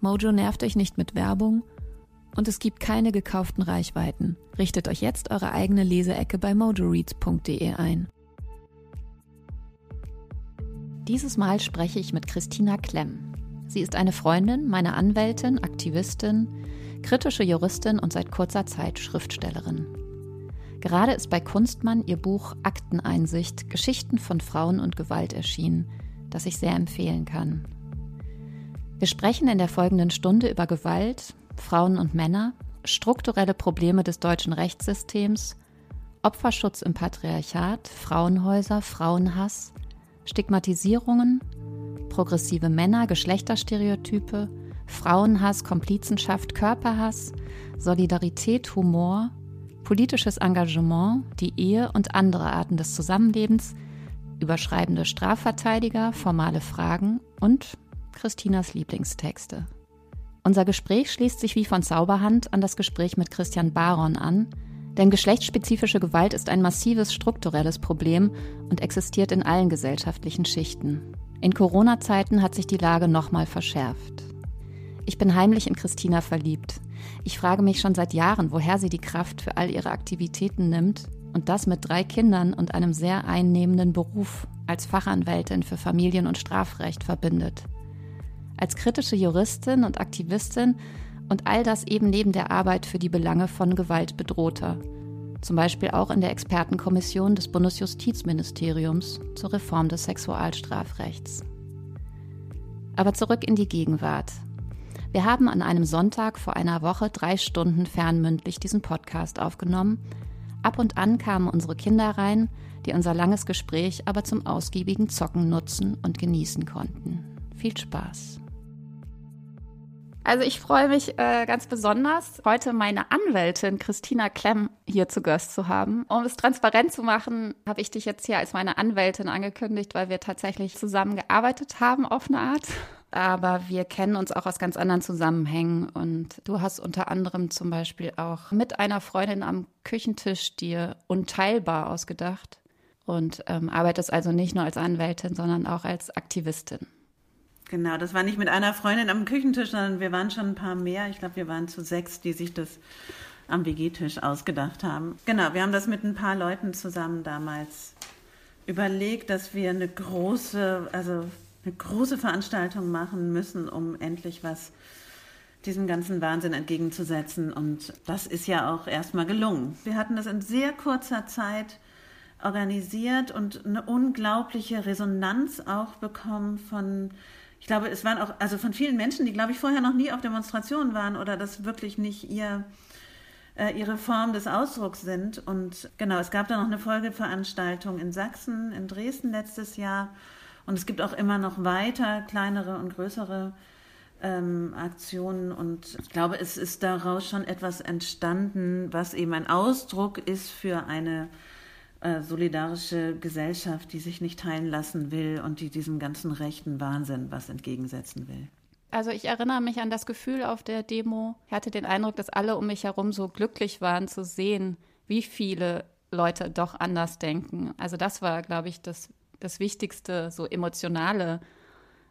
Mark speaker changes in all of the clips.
Speaker 1: Mojo nervt euch nicht mit Werbung und es gibt keine gekauften Reichweiten. Richtet euch jetzt eure eigene Leseecke bei mojoreads.de ein. Dieses Mal spreche ich mit Christina Klemm. Sie ist eine Freundin, meine Anwältin, Aktivistin, kritische Juristin und seit kurzer Zeit Schriftstellerin. Gerade ist bei Kunstmann ihr Buch Akteneinsicht Geschichten von Frauen und Gewalt erschienen, das ich sehr empfehlen kann. Wir sprechen in der folgenden Stunde über Gewalt, Frauen und Männer, strukturelle Probleme des deutschen Rechtssystems, Opferschutz im Patriarchat, Frauenhäuser, Frauenhass, Stigmatisierungen, progressive Männer, Geschlechterstereotype, Frauenhass, Komplizenschaft, Körperhass, Solidarität, Humor, politisches Engagement, die Ehe und andere Arten des Zusammenlebens, überschreibende Strafverteidiger, formale Fragen und Christinas Lieblingstexte. Unser Gespräch schließt sich wie von Zauberhand an das Gespräch mit Christian Baron an, denn geschlechtsspezifische Gewalt ist ein massives strukturelles Problem und existiert in allen gesellschaftlichen Schichten. In Corona-Zeiten hat sich die Lage nochmal verschärft. Ich bin heimlich in Christina verliebt. Ich frage mich schon seit Jahren, woher sie die Kraft für all ihre Aktivitäten nimmt und das mit drei Kindern und einem sehr einnehmenden Beruf als Fachanwältin für Familien- und Strafrecht verbindet als kritische Juristin und Aktivistin und all das eben neben der Arbeit für die Belange von Gewalt bedrohter. Zum Beispiel auch in der Expertenkommission des Bundesjustizministeriums zur Reform des Sexualstrafrechts. Aber zurück in die Gegenwart. Wir haben an einem Sonntag vor einer Woche drei Stunden fernmündlich diesen Podcast aufgenommen. Ab und an kamen unsere Kinder rein, die unser langes Gespräch aber zum ausgiebigen Zocken nutzen und genießen konnten. Viel Spaß! Also ich freue mich äh, ganz besonders, heute meine Anwältin Christina Klemm hier zu Gast zu haben. Um es transparent zu machen, habe ich dich jetzt hier als meine Anwältin angekündigt, weil wir tatsächlich zusammengearbeitet haben auf eine Art. Aber wir kennen uns auch aus ganz anderen Zusammenhängen. Und du hast unter anderem zum Beispiel auch mit einer Freundin am Küchentisch dir unteilbar ausgedacht und ähm, arbeitest also nicht nur als Anwältin, sondern auch als Aktivistin.
Speaker 2: Genau, das war nicht mit einer Freundin am Küchentisch, sondern wir waren schon ein paar mehr. Ich glaube, wir waren zu sechs, die sich das am WG-Tisch ausgedacht haben. Genau, wir haben das mit ein paar Leuten zusammen damals überlegt, dass wir eine große, also eine große Veranstaltung machen müssen, um endlich was diesem ganzen Wahnsinn entgegenzusetzen. Und das ist ja auch erstmal gelungen. Wir hatten das in sehr kurzer Zeit organisiert und eine unglaubliche Resonanz auch bekommen von ich glaube, es waren auch, also von vielen Menschen, die, glaube ich, vorher noch nie auf Demonstrationen waren oder das wirklich nicht ihr, äh, ihre Form des Ausdrucks sind. Und genau, es gab da noch eine Folgeveranstaltung in Sachsen, in Dresden letztes Jahr. Und es gibt auch immer noch weiter kleinere und größere ähm, Aktionen. Und ich glaube, es ist daraus schon etwas entstanden, was eben ein Ausdruck ist für eine äh, solidarische Gesellschaft, die sich nicht teilen lassen will und die diesem ganzen rechten Wahnsinn was entgegensetzen will.
Speaker 1: Also ich erinnere mich an das Gefühl auf der Demo. Ich hatte den Eindruck, dass alle um mich herum so glücklich waren zu sehen, wie viele Leute doch anders denken. Also das war, glaube ich, das, das Wichtigste, so emotionale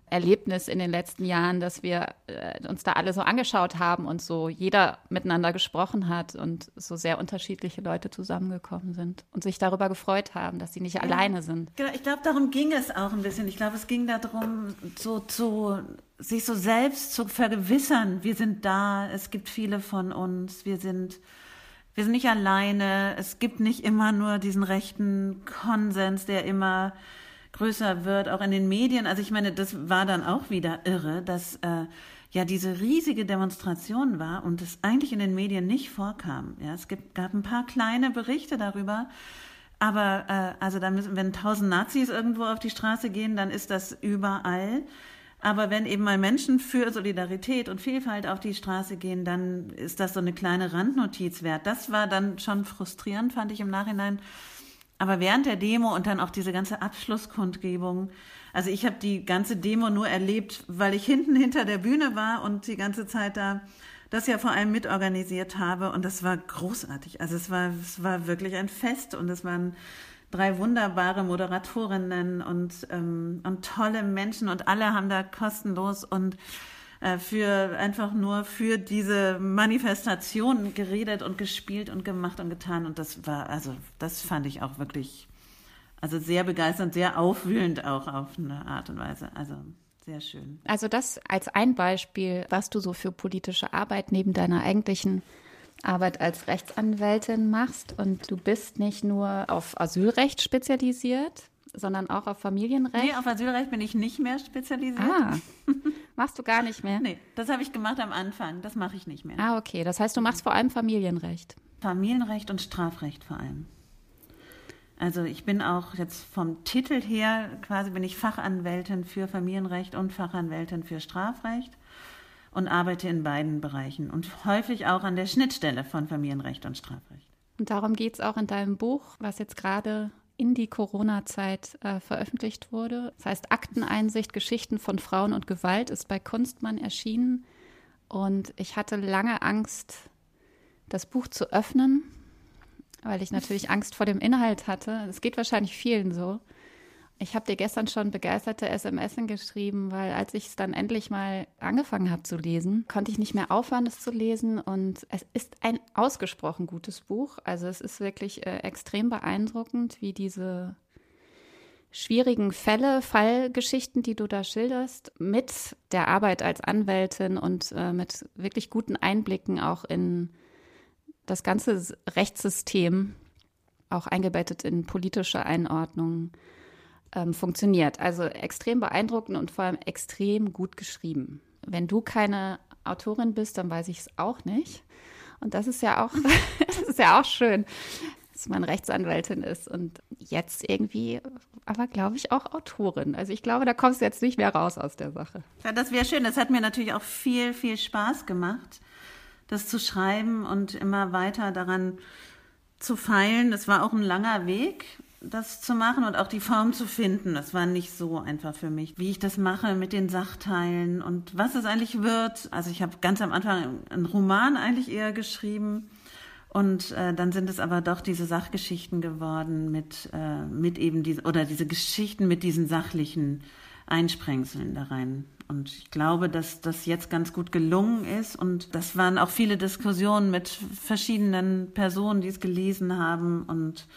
Speaker 1: Erlebnis in den letzten Jahren, dass wir äh, uns da alle so angeschaut haben und so jeder miteinander gesprochen hat und so sehr unterschiedliche Leute zusammengekommen sind und sich darüber gefreut haben, dass sie nicht ja. alleine sind.
Speaker 2: Genau, ich glaube, darum ging es auch ein bisschen. Ich glaube, es ging darum, so zu sich so selbst zu vergewissern, wir sind da, es gibt viele von uns, wir sind, wir sind nicht alleine, es gibt nicht immer nur diesen rechten Konsens, der immer größer wird, auch in den Medien. Also ich meine, das war dann auch wieder irre, dass äh, ja diese riesige Demonstration war und es eigentlich in den Medien nicht vorkam. Ja, es gibt, gab ein paar kleine Berichte darüber, aber äh, also da müssen, wenn tausend Nazis irgendwo auf die Straße gehen, dann ist das überall. Aber wenn eben mal Menschen für Solidarität und Vielfalt auf die Straße gehen, dann ist das so eine kleine Randnotiz wert. Das war dann schon frustrierend, fand ich im Nachhinein. Aber während der Demo und dann auch diese ganze Abschlusskundgebung, also ich habe die ganze Demo nur erlebt, weil ich hinten hinter der Bühne war und die ganze Zeit da das ja vor allem mitorganisiert habe und das war großartig. Also es war, es war wirklich ein Fest und es waren drei wunderbare Moderatorinnen und, ähm, und tolle Menschen und alle haben da kostenlos und für einfach nur für diese Manifestation geredet und gespielt und gemacht und getan und das war also das fand ich auch wirklich also sehr begeisternd, sehr aufwühlend auch auf eine Art und Weise. Also sehr schön.
Speaker 1: Also das als ein Beispiel, was du so für politische Arbeit neben deiner eigentlichen Arbeit als Rechtsanwältin machst. Und du bist nicht nur auf Asylrecht spezialisiert, sondern auch auf Familienrecht.
Speaker 2: Nee, auf Asylrecht bin ich nicht mehr spezialisiert.
Speaker 1: Ah, machst du gar nicht mehr?
Speaker 2: Nee, das habe ich gemacht am Anfang. Das mache ich nicht mehr.
Speaker 1: Ah, okay. Das heißt, du machst vor allem Familienrecht.
Speaker 2: Familienrecht und Strafrecht vor allem. Also ich bin auch jetzt vom Titel her quasi bin ich Fachanwältin für Familienrecht und Fachanwältin für Strafrecht und arbeite in beiden Bereichen und häufig auch an der Schnittstelle von Familienrecht und Strafrecht.
Speaker 1: Und darum geht es auch in deinem Buch, was jetzt gerade in die Corona-Zeit äh, veröffentlicht wurde. Das heißt Akteneinsicht, Geschichten von Frauen und Gewalt ist bei Kunstmann erschienen. Und ich hatte lange Angst, das Buch zu öffnen, weil ich natürlich Angst vor dem Inhalt hatte. Es geht wahrscheinlich vielen so. Ich habe dir gestern schon begeisterte SMS geschrieben, weil als ich es dann endlich mal angefangen habe zu lesen, konnte ich nicht mehr aufhören, es zu lesen. Und es ist ein ausgesprochen gutes Buch. Also es ist wirklich äh, extrem beeindruckend, wie diese schwierigen Fälle, Fallgeschichten, die du da schilderst, mit der Arbeit als Anwältin und äh, mit wirklich guten Einblicken auch in das ganze Rechtssystem, auch eingebettet in politische Einordnungen ähm, funktioniert. Also extrem beeindruckend und vor allem extrem gut geschrieben. Wenn du keine Autorin bist, dann weiß ich es auch nicht. Und das ist ja auch, das ist ja auch schön, dass man Rechtsanwältin ist und jetzt irgendwie, aber glaube ich auch Autorin. Also ich glaube, da kommst du jetzt nicht mehr raus aus der Sache.
Speaker 2: Ja, das wäre schön. Das hat mir natürlich auch viel, viel Spaß gemacht, das zu schreiben und immer weiter daran zu feilen. Das war auch ein langer Weg das zu machen und auch die Form zu finden. Das war nicht so einfach für mich, wie ich das mache mit den Sachteilen und was es eigentlich wird. Also ich habe ganz am Anfang einen Roman eigentlich eher geschrieben und äh, dann sind es aber doch diese Sachgeschichten geworden mit äh, mit eben diese oder diese Geschichten mit diesen sachlichen Einsprengseln da rein. Und ich glaube, dass das jetzt ganz gut gelungen ist. Und das waren auch viele Diskussionen mit verschiedenen Personen, die es gelesen haben. Und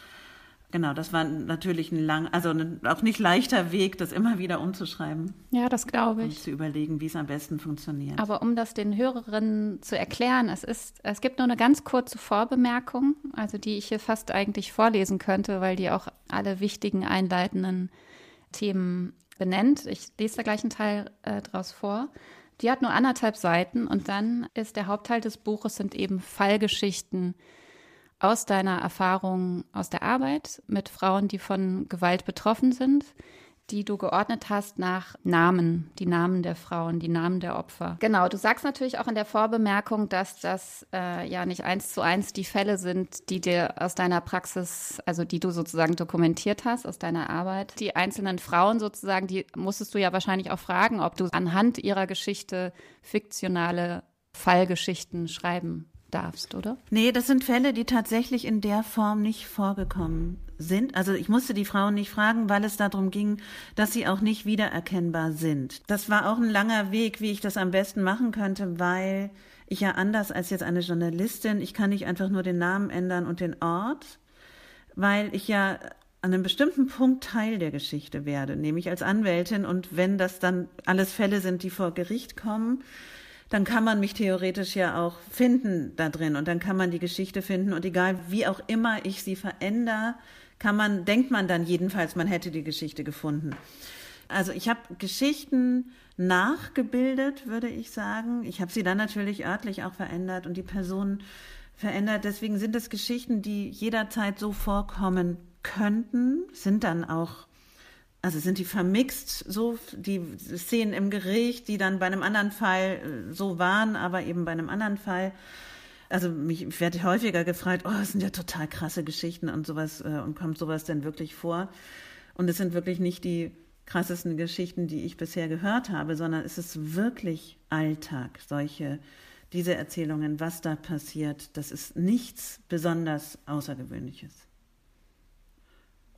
Speaker 2: Genau, das war natürlich ein lang, also ein, auch nicht leichter Weg, das immer wieder umzuschreiben.
Speaker 1: Ja, das glaube ich.
Speaker 2: Und zu überlegen, wie es am besten funktioniert.
Speaker 1: Aber um das den Hörerinnen zu erklären, es ist, es gibt nur eine ganz kurze Vorbemerkung, also die ich hier fast eigentlich vorlesen könnte, weil die auch alle wichtigen einleitenden Themen benennt. Ich lese da gleich einen Teil äh, draus vor. Die hat nur anderthalb Seiten und dann ist der Hauptteil des Buches sind eben Fallgeschichten aus deiner Erfahrung aus der Arbeit mit Frauen, die von Gewalt betroffen sind, die du geordnet hast nach Namen, die Namen der Frauen, die Namen der Opfer. Genau, du sagst natürlich auch in der Vorbemerkung, dass das äh, ja nicht eins zu eins die Fälle sind, die dir aus deiner Praxis, also die du sozusagen dokumentiert hast aus deiner Arbeit. Die einzelnen Frauen sozusagen, die musstest du ja wahrscheinlich auch fragen, ob du anhand ihrer Geschichte fiktionale Fallgeschichten schreiben darfst, oder?
Speaker 2: Nee, das sind Fälle, die tatsächlich in der Form nicht vorgekommen sind. Also ich musste die Frauen nicht fragen, weil es darum ging, dass sie auch nicht wiedererkennbar sind. Das war auch ein langer Weg, wie ich das am besten machen könnte, weil ich ja anders als jetzt eine Journalistin, ich kann nicht einfach nur den Namen ändern und den Ort, weil ich ja an einem bestimmten Punkt Teil der Geschichte werde, nämlich als Anwältin. Und wenn das dann alles Fälle sind, die vor Gericht kommen, dann kann man mich theoretisch ja auch finden da drin und dann kann man die Geschichte finden und egal wie auch immer ich sie verändere, kann man, denkt man dann jedenfalls, man hätte die Geschichte gefunden. Also ich habe Geschichten nachgebildet, würde ich sagen. Ich habe sie dann natürlich örtlich auch verändert und die Personen verändert. Deswegen sind es Geschichten, die jederzeit so vorkommen könnten, sind dann auch, also sind die vermixt, so die Szenen im Gericht, die dann bei einem anderen Fall äh, so waren, aber eben bei einem anderen Fall. Also mich ich werde häufiger gefragt, oh, das sind ja total krasse Geschichten und sowas äh, und kommt sowas denn wirklich vor? Und es sind wirklich nicht die krassesten Geschichten, die ich bisher gehört habe, sondern es ist wirklich Alltag, solche, diese Erzählungen, was da passiert, das ist nichts besonders Außergewöhnliches.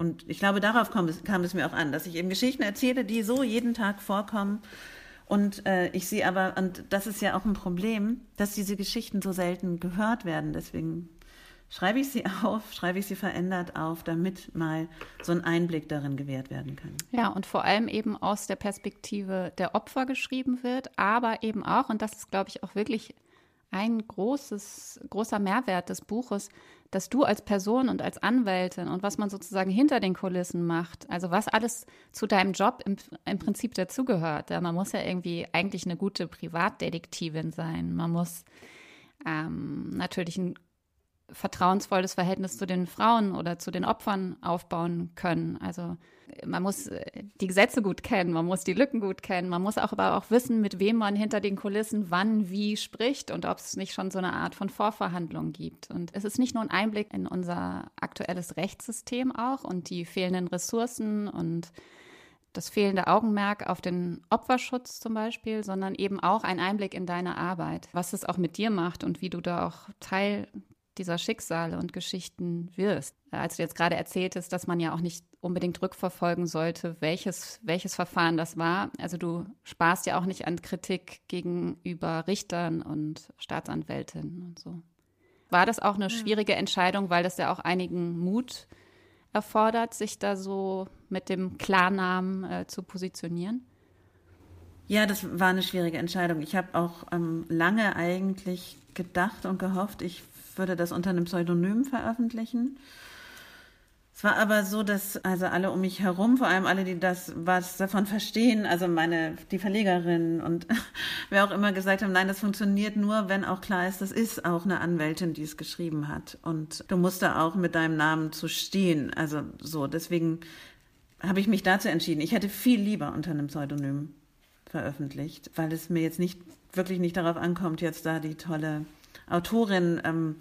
Speaker 2: Und ich glaube, darauf kam es, kam es mir auch an, dass ich eben Geschichten erzähle, die so jeden Tag vorkommen. Und äh, ich sehe aber, und das ist ja auch ein Problem, dass diese Geschichten so selten gehört werden. Deswegen schreibe ich sie auf, schreibe ich sie verändert auf, damit mal so ein Einblick darin gewährt werden kann.
Speaker 1: Ja, und vor allem eben aus der Perspektive der Opfer geschrieben wird, aber eben auch, und das ist, glaube ich, auch wirklich ein großes, großer Mehrwert des Buches, dass du als Person und als Anwältin und was man sozusagen hinter den Kulissen macht, also was alles zu deinem Job im, im Prinzip dazugehört. Ja, man muss ja irgendwie eigentlich eine gute Privatdetektivin sein. Man muss ähm, natürlich ein vertrauensvolles Verhältnis zu den Frauen oder zu den Opfern aufbauen können. Also man muss äh, die Gesetze gut kennen, man muss die Lücken gut kennen, man muss auch aber auch wissen, mit wem man hinter den Kulissen wann wie spricht und ob es nicht schon so eine Art von Vorverhandlung gibt. Und es ist nicht nur ein Einblick in unser aktuelles Rechtssystem auch und die fehlenden Ressourcen und das fehlende Augenmerk auf den Opferschutz zum Beispiel, sondern eben auch ein Einblick in deine Arbeit, was es auch mit dir macht und wie du da auch Teil dieser Schicksale und Geschichten wirst. Als du jetzt gerade erzähltest, dass man ja auch nicht unbedingt rückverfolgen sollte, welches, welches Verfahren das war. Also du sparst ja auch nicht an Kritik gegenüber Richtern und Staatsanwältinnen und so. War das auch eine schwierige Entscheidung, weil das ja auch einigen Mut erfordert, sich da so mit dem Klarnamen äh, zu positionieren?
Speaker 2: Ja, das war eine schwierige Entscheidung. Ich habe auch ähm, lange eigentlich gedacht und gehofft, ich würde das unter einem Pseudonym veröffentlichen. Es war aber so, dass also alle um mich herum, vor allem alle, die das was davon verstehen, also meine die Verlegerin und wer auch immer gesagt haben, nein, das funktioniert nur, wenn auch klar ist, das ist auch eine Anwältin, die es geschrieben hat und du musst da auch mit deinem Namen zu stehen. Also so, deswegen habe ich mich dazu entschieden. Ich hätte viel lieber unter einem Pseudonym veröffentlicht, weil es mir jetzt nicht wirklich nicht darauf ankommt, jetzt da die tolle Autorin ähm,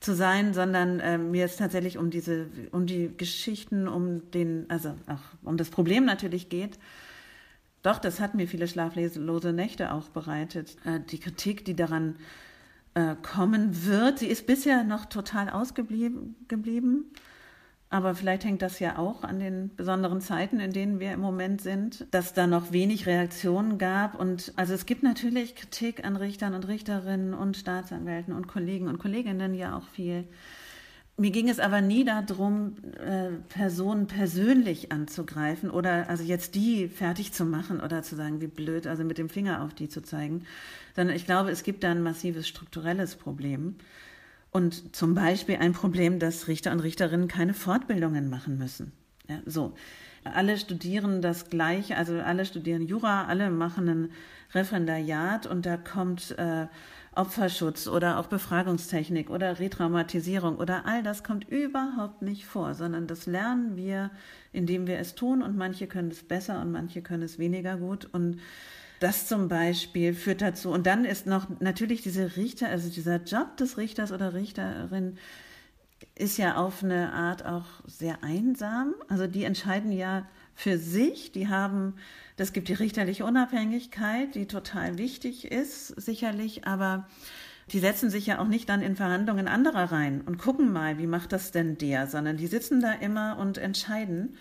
Speaker 2: zu sein, sondern äh, mir ist tatsächlich um diese, um die Geschichten, um den, also auch um das Problem natürlich geht. Doch, das hat mir viele schlaflose Nächte auch bereitet. Äh, die Kritik, die daran äh, kommen wird, sie ist bisher noch total ausgeblieben geblieben. Aber vielleicht hängt das ja auch an den besonderen Zeiten, in denen wir im Moment sind, dass da noch wenig Reaktionen gab. Und also es gibt natürlich Kritik an Richtern und Richterinnen und Staatsanwälten und Kollegen und Kolleginnen ja auch viel. Mir ging es aber nie darum, äh, Personen persönlich anzugreifen oder also jetzt die fertig zu machen oder zu sagen, wie blöd, also mit dem Finger auf die zu zeigen, sondern ich glaube, es gibt da ein massives strukturelles Problem. Und zum Beispiel ein Problem, dass Richter und Richterinnen keine Fortbildungen machen müssen. Ja, so. Alle studieren das Gleiche, also alle studieren Jura, alle machen ein Referendariat und da kommt äh, Opferschutz oder auch Befragungstechnik oder Retraumatisierung oder all das kommt überhaupt nicht vor, sondern das lernen wir, indem wir es tun und manche können es besser und manche können es weniger gut und das zum Beispiel führt dazu. Und dann ist noch natürlich diese Richter, also dieser Job des Richters oder Richterin ist ja auf eine Art auch sehr einsam. Also die entscheiden ja für sich, die haben, das gibt die richterliche Unabhängigkeit, die total wichtig ist, sicherlich, aber die setzen sich ja auch nicht dann in Verhandlungen anderer rein und gucken mal, wie macht das denn der, sondern die sitzen da immer und entscheiden.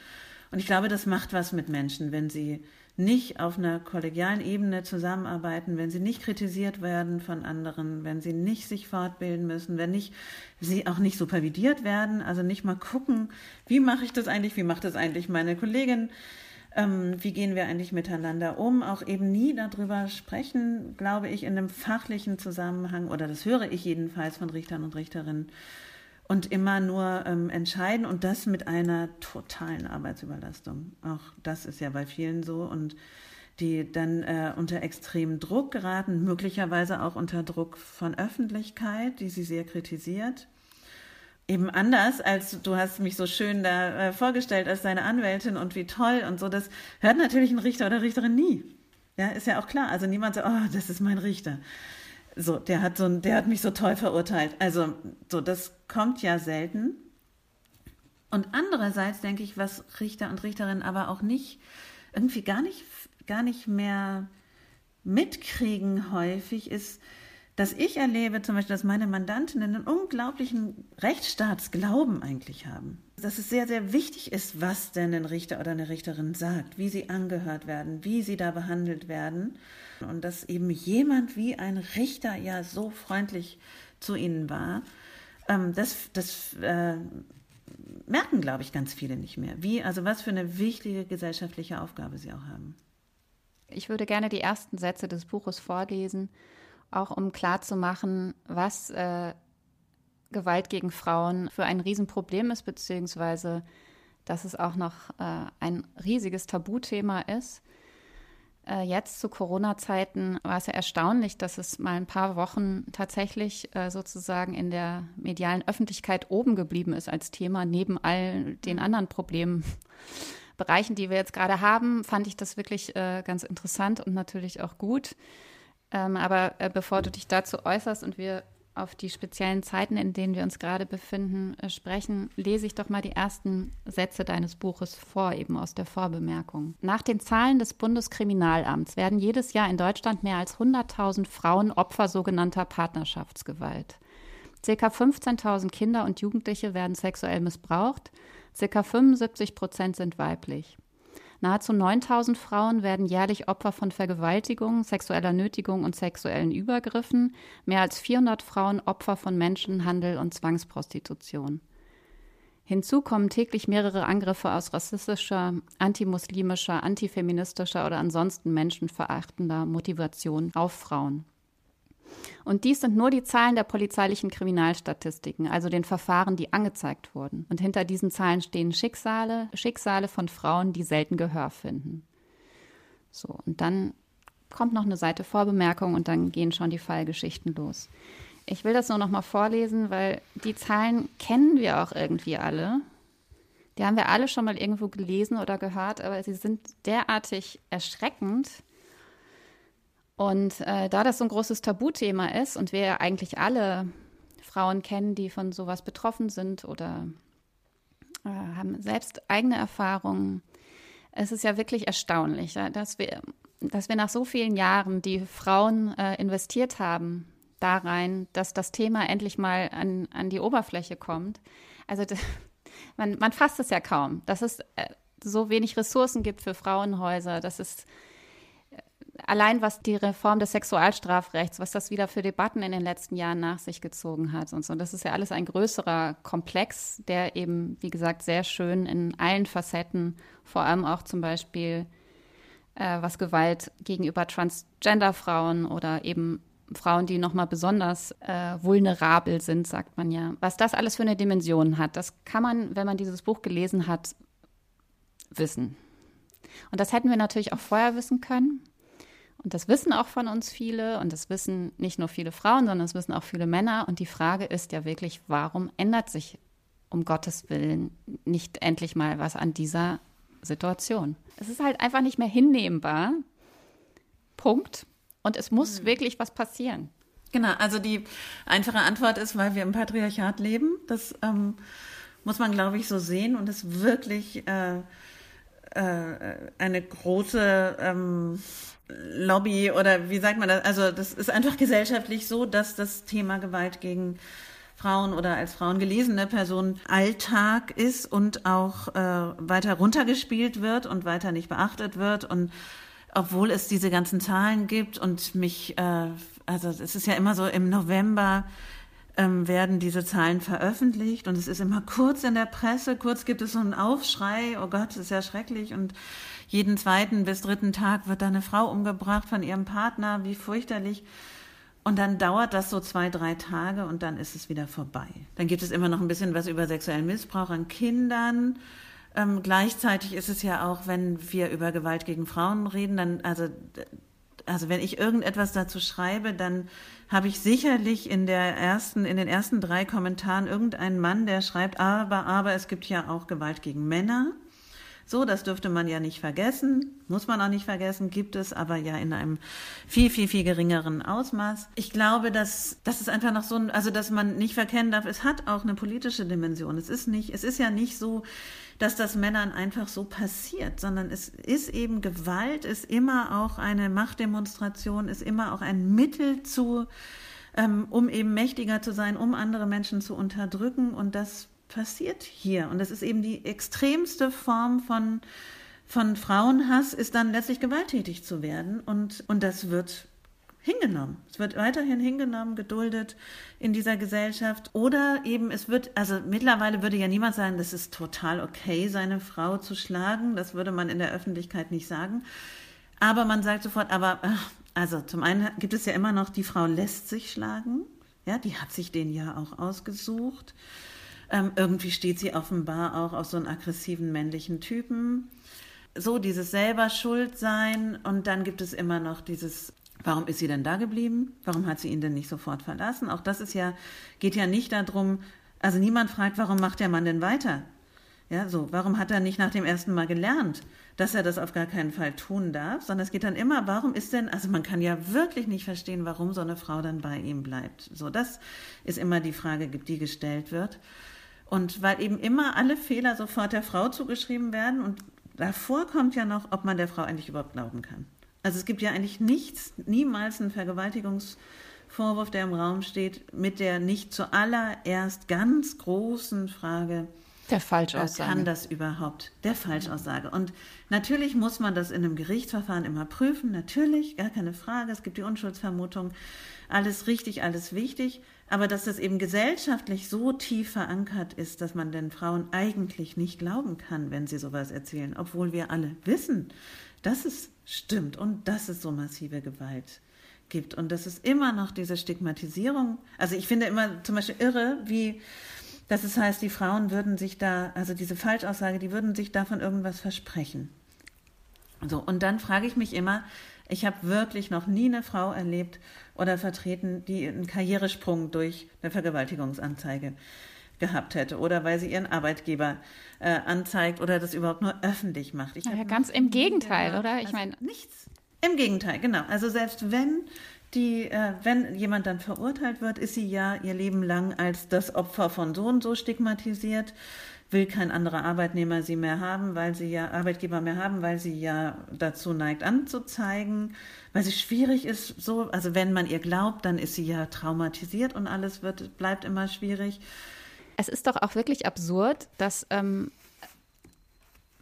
Speaker 2: Und ich glaube, das macht was mit Menschen, wenn sie nicht auf einer kollegialen Ebene zusammenarbeiten, wenn sie nicht kritisiert werden von anderen, wenn sie nicht sich fortbilden müssen, wenn nicht sie auch nicht supervidiert werden, also nicht mal gucken, wie mache ich das eigentlich, wie macht das eigentlich meine Kollegin, ähm, wie gehen wir eigentlich miteinander um, auch eben nie darüber sprechen, glaube ich, in einem fachlichen Zusammenhang, oder das höre ich jedenfalls von Richtern und Richterinnen, und immer nur ähm, entscheiden und das mit einer totalen Arbeitsüberlastung. Auch das ist ja bei vielen so und die dann äh, unter extremen Druck geraten, möglicherweise auch unter Druck von Öffentlichkeit, die sie sehr kritisiert. Eben anders, als du hast mich so schön da äh, vorgestellt als deine Anwältin und wie toll und so, das hört natürlich ein Richter oder Richterin nie. Ja, ist ja auch klar. Also niemand sagt, oh, das ist mein Richter. So, der hat so, der hat mich so toll verurteilt. Also, so, das kommt ja selten. Und andererseits denke ich, was Richter und Richterinnen aber auch nicht, irgendwie gar nicht, gar nicht mehr mitkriegen häufig, ist, dass ich erlebe zum Beispiel, dass meine Mandantinnen einen unglaublichen Rechtsstaatsglauben eigentlich haben. Dass es sehr, sehr wichtig ist, was denn ein Richter oder eine Richterin sagt, wie sie angehört werden, wie sie da behandelt werden. Und dass eben jemand wie ein Richter ja so freundlich zu ihnen war, ähm, das, das äh, merken, glaube ich, ganz viele nicht mehr. Wie, also was für eine wichtige gesellschaftliche Aufgabe sie auch haben.
Speaker 1: Ich würde gerne die ersten Sätze des Buches vorlesen, auch um klarzumachen, was äh, Gewalt gegen Frauen für ein Riesenproblem ist, beziehungsweise dass es auch noch äh, ein riesiges Tabuthema ist. Äh, jetzt zu Corona-Zeiten war es ja erstaunlich, dass es mal ein paar Wochen tatsächlich äh, sozusagen in der medialen Öffentlichkeit oben geblieben ist als Thema, neben all den mhm. anderen Problembereichen, die wir jetzt gerade haben, fand ich das wirklich äh, ganz interessant und natürlich auch gut. Ähm, aber äh, bevor du dich dazu äußerst und wir auf die speziellen Zeiten, in denen wir uns gerade befinden, äh, sprechen, lese ich doch mal die ersten Sätze deines Buches vor, eben aus der Vorbemerkung. Nach den Zahlen des Bundeskriminalamts werden jedes Jahr in Deutschland mehr als 100.000 Frauen Opfer sogenannter Partnerschaftsgewalt. Circa 15.000 Kinder und Jugendliche werden sexuell missbraucht, circa 75 Prozent sind weiblich. Nahezu 9000 Frauen werden jährlich Opfer von Vergewaltigung, sexueller Nötigung und sexuellen Übergriffen, mehr als 400 Frauen Opfer von Menschenhandel und Zwangsprostitution. Hinzu kommen täglich mehrere Angriffe aus rassistischer, antimuslimischer, antifeministischer oder ansonsten menschenverachtender Motivation auf Frauen. Und dies sind nur die Zahlen der polizeilichen Kriminalstatistiken, also den Verfahren, die angezeigt wurden. Und hinter diesen Zahlen stehen Schicksale, Schicksale von Frauen, die selten Gehör finden. So, und dann kommt noch eine Seite Vorbemerkung und dann gehen schon die Fallgeschichten los. Ich will das nur noch mal vorlesen, weil die Zahlen kennen wir auch irgendwie alle. Die haben wir alle schon mal irgendwo gelesen oder gehört, aber sie sind derartig erschreckend, und äh, da das so ein großes Tabuthema ist und wir eigentlich alle Frauen kennen, die von sowas betroffen sind oder äh, haben selbst eigene Erfahrungen, es ist ja wirklich erstaunlich, dass wir, dass wir nach so vielen Jahren die Frauen äh, investiert haben da rein, dass das Thema endlich mal an, an die Oberfläche kommt. Also man, man fasst es ja kaum, dass es äh, so wenig Ressourcen gibt für Frauenhäuser, dass es allein was die Reform des Sexualstrafrechts, was das wieder für Debatten in den letzten Jahren nach sich gezogen hat und so. Das ist ja alles ein größerer Komplex, der eben, wie gesagt, sehr schön in allen Facetten, vor allem auch zum Beispiel äh, was Gewalt gegenüber Transgender-Frauen oder eben Frauen, die nochmal besonders äh, vulnerabel sind, sagt man ja. Was das alles für eine Dimension hat, das kann man, wenn man dieses Buch gelesen hat, wissen. Und das hätten wir natürlich auch vorher wissen können. Und das wissen auch von uns viele und das wissen nicht nur viele Frauen, sondern das wissen auch viele Männer. Und die Frage ist ja wirklich, warum ändert sich um Gottes Willen nicht endlich mal was an dieser Situation? Es ist halt einfach nicht mehr hinnehmbar. Punkt. Und es muss mhm. wirklich was passieren.
Speaker 2: Genau, also die einfache Antwort ist, weil wir im Patriarchat leben. Das ähm, muss man, glaube ich, so sehen und es wirklich äh, äh, eine große ähm, Lobby oder wie sagt man das? Also das ist einfach gesellschaftlich so, dass das Thema Gewalt gegen Frauen oder als Frauen gelesene Person Alltag ist und auch äh, weiter runtergespielt wird und weiter nicht beachtet wird und obwohl es diese ganzen Zahlen gibt und mich, äh, also es ist ja immer so im November ähm, werden diese Zahlen veröffentlicht und es ist immer kurz in der Presse, kurz gibt es so einen Aufschrei, oh Gott, das ist ja schrecklich und jeden zweiten bis dritten Tag wird da eine Frau umgebracht von ihrem Partner, wie fürchterlich. Und dann dauert das so zwei, drei Tage und dann ist es wieder vorbei. Dann gibt es immer noch ein bisschen was über sexuellen Missbrauch an Kindern. Ähm, gleichzeitig ist es ja auch, wenn wir über Gewalt gegen Frauen reden, dann, also, also wenn ich irgendetwas dazu schreibe, dann habe ich sicherlich in der ersten, in den ersten drei Kommentaren irgendeinen Mann, der schreibt, aber, aber es gibt ja auch Gewalt gegen Männer. So, das dürfte man ja nicht vergessen, muss man auch nicht vergessen, gibt es aber ja in einem viel, viel, viel geringeren Ausmaß. Ich glaube, dass das ist einfach noch so also dass man nicht verkennen darf, es hat auch eine politische Dimension. Es ist nicht, es ist ja nicht so, dass das Männern einfach so passiert, sondern es ist eben Gewalt, ist immer auch eine Machtdemonstration, ist immer auch ein Mittel zu, ähm, um eben mächtiger zu sein, um andere Menschen zu unterdrücken und das passiert hier. Und das ist eben die extremste Form von, von Frauenhass, ist dann letztlich gewalttätig zu werden. Und, und das wird hingenommen. Es wird weiterhin hingenommen, geduldet in dieser Gesellschaft. Oder eben es wird, also mittlerweile würde ja niemand sagen, das ist total okay, seine Frau zu schlagen. Das würde man in der Öffentlichkeit nicht sagen. Aber man sagt sofort, aber also zum einen gibt es ja immer noch, die Frau lässt sich schlagen. Ja, die hat sich den ja auch ausgesucht. Ähm, irgendwie steht sie offenbar auch auf so einen aggressiven männlichen Typen. So dieses selber schuld sein und dann gibt es immer noch dieses Warum ist sie denn da geblieben? Warum hat sie ihn denn nicht sofort verlassen? Auch das ist ja, geht ja nicht darum, also niemand fragt, warum macht der Mann denn weiter? Ja, so, warum hat er nicht nach dem ersten Mal gelernt, dass er das auf gar keinen Fall tun darf? Sondern es geht dann immer, warum ist denn, also man kann ja wirklich nicht verstehen, warum so eine Frau dann bei ihm bleibt. So, das ist immer die Frage, die gestellt wird. Und weil eben immer alle Fehler sofort der Frau zugeschrieben werden und davor kommt ja noch, ob man der Frau eigentlich überhaupt glauben kann. Also es gibt ja eigentlich nichts, niemals einen Vergewaltigungsvorwurf, der im Raum steht, mit der nicht zuallererst ganz großen Frage,
Speaker 1: der Falschaussage.
Speaker 2: Kann das überhaupt? Der Falschaussage. Und natürlich muss man das in einem Gerichtsverfahren immer prüfen. Natürlich, gar keine Frage. Es gibt die Unschuldsvermutung. Alles richtig, alles wichtig. Aber dass das eben gesellschaftlich so tief verankert ist, dass man den Frauen eigentlich nicht glauben kann, wenn sie sowas erzählen, obwohl wir alle wissen, dass es stimmt und dass es so massive Gewalt gibt und dass es immer noch diese Stigmatisierung, also ich finde immer zum Beispiel irre, wie, dass es heißt, die Frauen würden sich da, also diese Falschaussage, die würden sich davon irgendwas versprechen. So, und dann frage ich mich immer, ich habe wirklich noch nie eine Frau erlebt oder vertreten, die einen Karrieresprung durch eine Vergewaltigungsanzeige gehabt hätte oder weil sie ihren Arbeitgeber äh, anzeigt oder das überhaupt nur öffentlich macht.
Speaker 1: Ich ja, ganz im Gegenteil, oder? Ich also meine
Speaker 2: nichts. Im Gegenteil, genau. Also selbst wenn die, äh, wenn jemand dann verurteilt wird, ist sie ja ihr Leben lang als das Opfer von so und so stigmatisiert will kein anderer Arbeitnehmer sie mehr haben, weil sie ja Arbeitgeber mehr haben, weil sie ja dazu neigt anzuzeigen, weil sie schwierig ist. So, also wenn man ihr glaubt, dann ist sie ja traumatisiert und alles wird bleibt immer schwierig.
Speaker 1: Es ist doch auch wirklich absurd, dass ähm,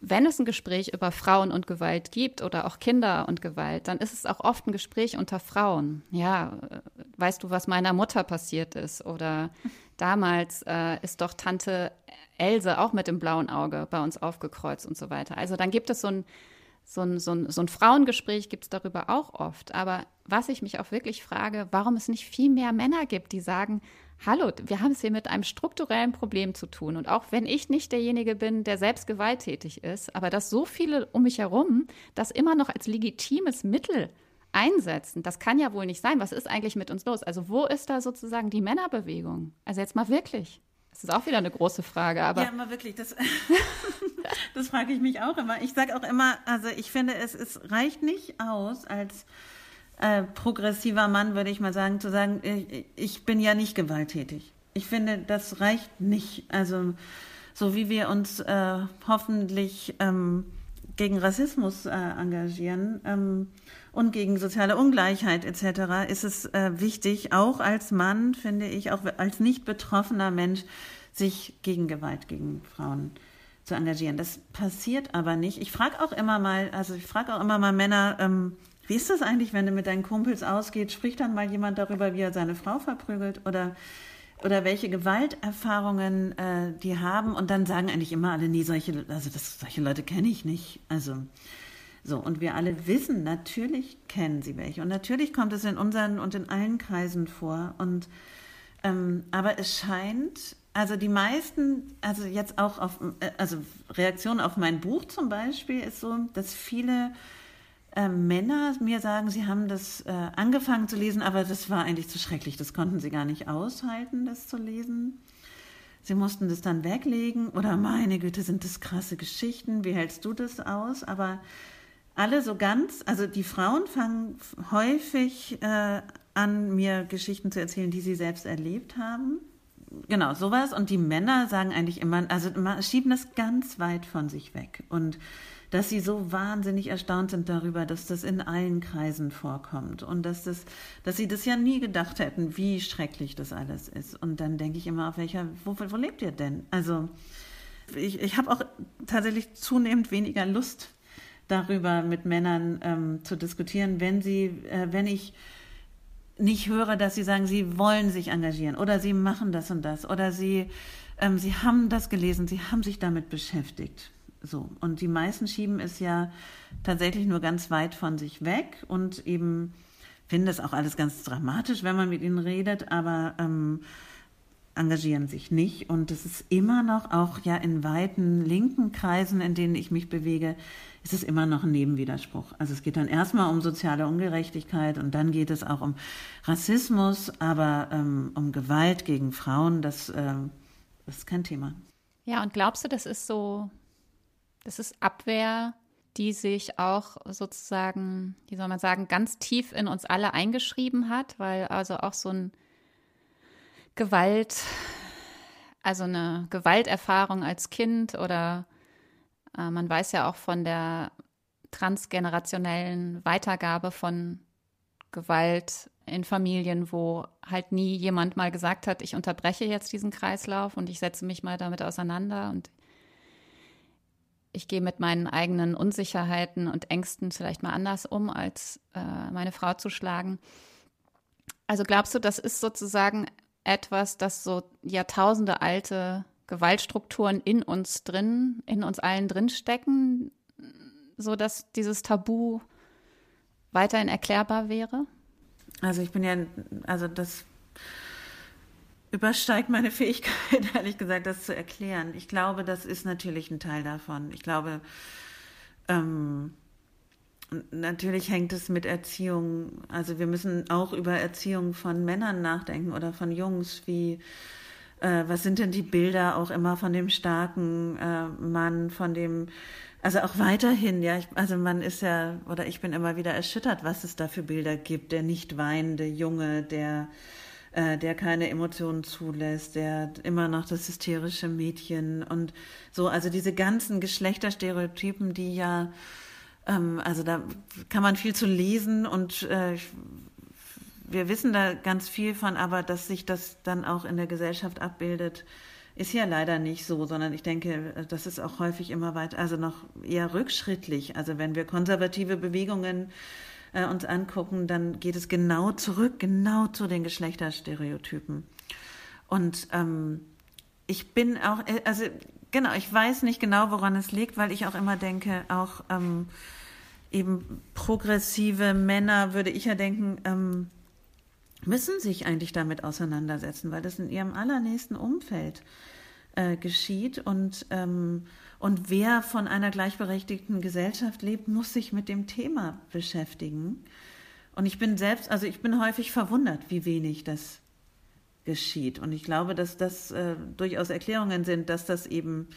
Speaker 1: wenn es ein Gespräch über Frauen und Gewalt gibt oder auch Kinder und Gewalt, dann ist es auch oft ein Gespräch unter Frauen. Ja, äh, weißt du, was meiner Mutter passiert ist? Oder damals äh, ist doch Tante Else auch mit dem blauen Auge bei uns aufgekreuzt und so weiter. Also dann gibt es so ein, so ein, so ein, so ein Frauengespräch, gibt es darüber auch oft. Aber was ich mich auch wirklich frage, warum es nicht viel mehr Männer gibt, die sagen, hallo, wir haben es hier mit einem strukturellen Problem zu tun. Und auch wenn ich nicht derjenige bin, der selbst gewalttätig ist, aber dass so viele um mich herum das immer noch als legitimes Mittel einsetzen, das kann ja wohl nicht sein. Was ist eigentlich mit uns los? Also wo ist da sozusagen die Männerbewegung? Also jetzt mal wirklich. Das ist auch wieder eine große Frage, aber.
Speaker 2: Ja, immer wirklich. Das, das frage ich mich auch immer. Ich sage auch immer, also ich finde, es, es reicht nicht aus, als äh, progressiver Mann, würde ich mal sagen, zu sagen, ich, ich bin ja nicht gewalttätig. Ich finde, das reicht nicht. Also, so wie wir uns äh, hoffentlich ähm, gegen Rassismus äh, engagieren ähm, und gegen soziale Ungleichheit etc., ist es äh, wichtig, auch als Mann, finde ich, auch als nicht betroffener Mensch, sich gegen Gewalt gegen Frauen zu engagieren. Das passiert aber nicht. Ich frage auch immer mal, also ich frage auch immer mal Männer, ähm, wie ist das eigentlich, wenn du mit deinen Kumpels ausgeht? Spricht dann mal jemand darüber, wie er seine Frau verprügelt oder, oder welche Gewalterfahrungen äh, die haben? Und dann sagen eigentlich immer alle, nee, solche, also das, solche Leute kenne ich nicht. Also so, und wir alle wissen, natürlich kennen sie welche. Und natürlich kommt es in unseren und in allen Kreisen vor. Und ähm, aber es scheint, also die meisten, also jetzt auch auf, äh, also Reaktion auf mein Buch zum Beispiel ist so, dass viele äh, Männer mir sagen, sie haben das äh, angefangen zu lesen, aber das war eigentlich zu schrecklich. Das konnten sie gar nicht aushalten, das zu lesen. Sie mussten das dann weglegen oder meine Güte, sind das krasse Geschichten. Wie hältst du das aus? Aber alle so ganz, also die Frauen fangen häufig äh, an, mir Geschichten zu erzählen, die sie selbst erlebt haben. Genau, sowas. Und die Männer sagen eigentlich immer, also schieben das ganz weit von sich weg. Und dass sie so wahnsinnig erstaunt sind darüber, dass das in allen Kreisen vorkommt und dass das, dass sie das ja nie gedacht hätten, wie schrecklich das alles ist. Und dann denke ich immer, auf welcher, wo, wo lebt ihr denn? Also ich, ich habe auch tatsächlich zunehmend weniger Lust darüber mit Männern ähm, zu diskutieren, wenn sie, äh, wenn ich nicht höre, dass sie sagen, sie wollen sich engagieren oder sie machen das und das oder sie, ähm, sie haben das gelesen, sie haben sich damit beschäftigt. So. Und die meisten schieben es ja tatsächlich nur ganz weit von sich weg und eben finden das auch alles ganz dramatisch, wenn man mit ihnen redet, aber ähm, engagieren sich nicht. Und es ist immer noch, auch ja in weiten linken Kreisen, in denen ich mich bewege, ist es immer noch ein Nebenwiderspruch. Also es geht dann erstmal um soziale Ungerechtigkeit und dann geht es auch um Rassismus, aber ähm, um Gewalt gegen Frauen, das, äh, das ist kein Thema.
Speaker 1: Ja, und glaubst du, das ist so das ist Abwehr, die sich auch sozusagen, wie soll man sagen, ganz tief in uns alle eingeschrieben hat, weil also auch so ein Gewalt, also eine Gewalterfahrung als Kind oder äh, man weiß ja auch von der transgenerationellen Weitergabe von Gewalt in Familien, wo halt nie jemand mal gesagt hat, ich unterbreche jetzt diesen Kreislauf und ich setze mich mal damit auseinander und ich gehe mit meinen eigenen Unsicherheiten und Ängsten vielleicht mal anders um, als äh, meine Frau zu schlagen. Also glaubst du, das ist sozusagen etwas, das so Jahrtausende alte Gewaltstrukturen in uns drin, in uns allen drin stecken, so dass dieses Tabu weiterhin erklärbar wäre?
Speaker 2: Also ich bin ja, also das übersteigt meine Fähigkeit, ehrlich gesagt, das zu erklären. Ich glaube, das ist natürlich ein Teil davon. Ich glaube, ähm, natürlich hängt es mit Erziehung, also wir müssen auch über Erziehung von Männern nachdenken oder von Jungs, wie äh, was sind denn die Bilder auch immer von dem starken äh, Mann, von dem, also auch weiterhin, ja, ich, also man ist ja, oder ich bin immer wieder erschüttert, was es da für Bilder gibt, der nicht weinende Junge, der äh, der keine Emotionen zulässt, der immer noch das hysterische Mädchen und so, also diese ganzen Geschlechterstereotypen, die ja, ähm, also da kann man viel zu lesen und äh, wir wissen da ganz viel von, aber dass sich das dann auch in der Gesellschaft abbildet, ist ja leider nicht so, sondern ich denke, das ist auch häufig immer weit, also noch eher rückschrittlich. Also wenn wir konservative Bewegungen äh, uns angucken, dann geht es genau zurück, genau zu den Geschlechterstereotypen. Und ähm, ich bin auch, äh, also genau, ich weiß nicht genau, woran es liegt, weil ich auch immer denke, auch ähm, eben progressive Männer, würde ich ja denken, ähm, müssen sich eigentlich damit auseinandersetzen, weil das in ihrem allernächsten Umfeld äh, geschieht und ähm, und wer von einer gleichberechtigten Gesellschaft lebt, muss sich mit dem Thema beschäftigen. Und ich bin selbst, also ich bin häufig verwundert, wie wenig das geschieht. Und ich glaube, dass das äh, durchaus Erklärungen sind, dass das eben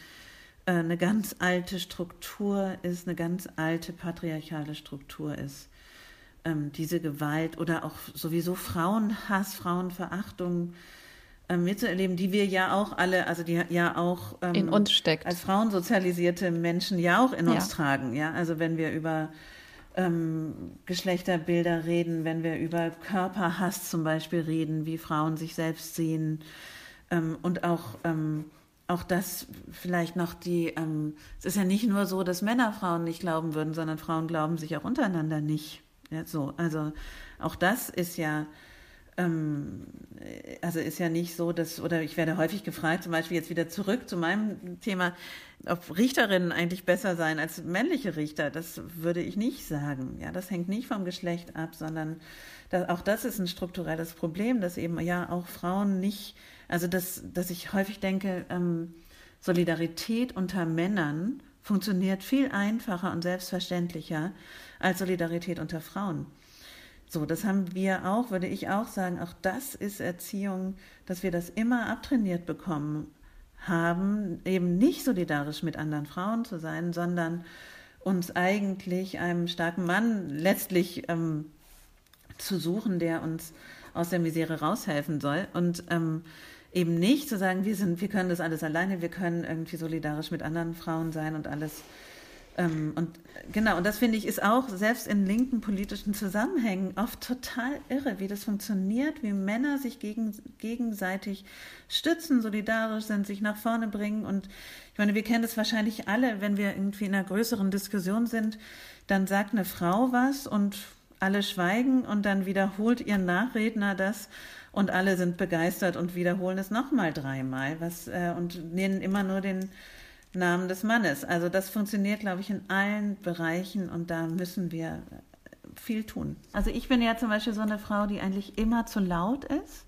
Speaker 2: äh, eine ganz alte Struktur ist, eine ganz alte patriarchale Struktur ist. Ähm, diese Gewalt oder auch sowieso Frauenhass, Frauenverachtung, mitzuerleben, die wir ja auch alle, also die ja auch
Speaker 1: ähm, in uns steckt.
Speaker 2: als Frauen sozialisierte Menschen ja auch in ja. uns tragen. Ja, also wenn wir über ähm, Geschlechterbilder reden, wenn wir über Körperhass zum Beispiel reden, wie Frauen sich selbst sehen ähm, und auch ähm, auch das vielleicht noch die, ähm, es ist ja nicht nur so, dass Männer Frauen nicht glauben würden, sondern Frauen glauben sich auch untereinander nicht. Ja, so, also auch das ist ja, ähm, also ist ja nicht so, dass, oder ich werde häufig gefragt, zum Beispiel jetzt wieder zurück zu meinem Thema, ob Richterinnen eigentlich besser seien als männliche Richter. Das würde ich nicht sagen. Ja, das hängt nicht vom Geschlecht ab, sondern das, auch das ist ein strukturelles Problem, dass eben ja auch Frauen nicht also, dass, dass ich häufig denke, ähm, Solidarität unter Männern funktioniert viel einfacher und selbstverständlicher als Solidarität unter Frauen. So, das haben wir auch, würde ich auch sagen, auch das ist Erziehung, dass wir das immer abtrainiert bekommen haben, eben nicht solidarisch mit anderen Frauen zu sein, sondern uns eigentlich einem starken Mann letztlich ähm, zu suchen, der uns aus der Misere raushelfen soll. Und ähm, eben nicht zu sagen, wir sind, wir können das alles alleine, wir können irgendwie solidarisch mit anderen Frauen sein und alles. Ähm, und genau, und das finde ich ist auch selbst in linken politischen Zusammenhängen oft total irre, wie das funktioniert, wie Männer sich gegen, gegenseitig stützen, solidarisch sind, sich nach vorne bringen. Und ich meine, wir kennen das wahrscheinlich alle, wenn wir irgendwie in einer größeren Diskussion sind, dann sagt eine Frau was und alle schweigen und dann wiederholt ihr Nachredner das und alle sind begeistert und wiederholen es nochmal dreimal was, äh, und nennen immer nur den Namen des Mannes. Also das funktioniert, glaube ich, in allen Bereichen und da müssen wir viel tun. Also ich bin ja zum Beispiel so eine Frau, die eigentlich immer zu laut ist.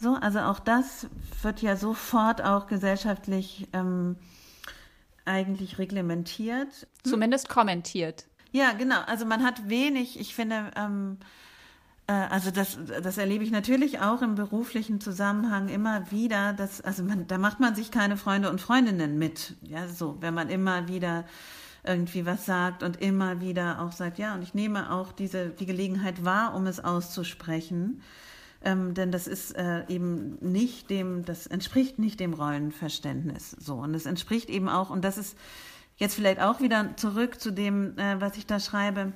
Speaker 2: So, also auch das wird ja sofort auch gesellschaftlich ähm, eigentlich reglementiert.
Speaker 1: Zumindest kommentiert.
Speaker 2: Ja, genau. Also man hat wenig, ich finde, ähm, äh, also das, das erlebe ich natürlich auch im beruflichen Zusammenhang immer wieder. Dass, also man, da macht man sich keine Freunde und Freundinnen mit. Ja, so, wenn man immer wieder irgendwie was sagt und immer wieder auch sagt, ja, und ich nehme auch diese, die Gelegenheit wahr, um es auszusprechen. Ähm, denn das ist äh, eben nicht dem, das entspricht nicht dem Rollenverständnis. So. Und es entspricht eben auch, und das ist jetzt vielleicht auch wieder zurück zu dem, äh, was ich da schreibe,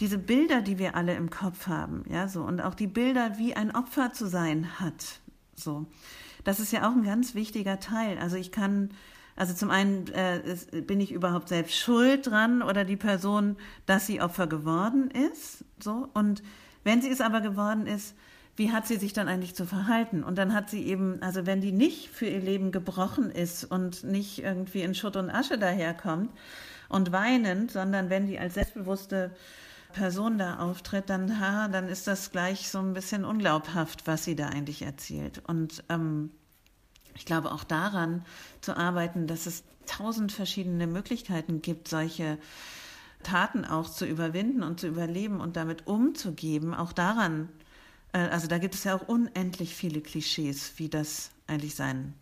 Speaker 2: diese Bilder, die wir alle im Kopf haben, ja, so, und auch die Bilder, wie ein Opfer zu sein hat, so. Das ist ja auch ein ganz wichtiger Teil. Also ich kann, also zum einen äh, ist, bin ich überhaupt selbst schuld dran oder die Person, dass sie Opfer geworden ist, so. Und wenn sie es aber geworden ist, wie hat sie sich dann eigentlich zu verhalten? Und dann hat sie eben, also wenn die nicht für ihr Leben gebrochen ist und nicht irgendwie in Schutt und Asche daherkommt und weinend, sondern wenn die als selbstbewusste Person da auftritt, dann, ha, dann ist das gleich so ein bisschen unglaubhaft, was sie da eigentlich erzählt. Und ähm, ich glaube auch daran zu arbeiten, dass es tausend verschiedene Möglichkeiten gibt, solche Taten auch zu überwinden und zu überleben und damit umzugeben. Auch daran, äh, also da gibt es ja auch unendlich viele Klischees, wie das eigentlich sein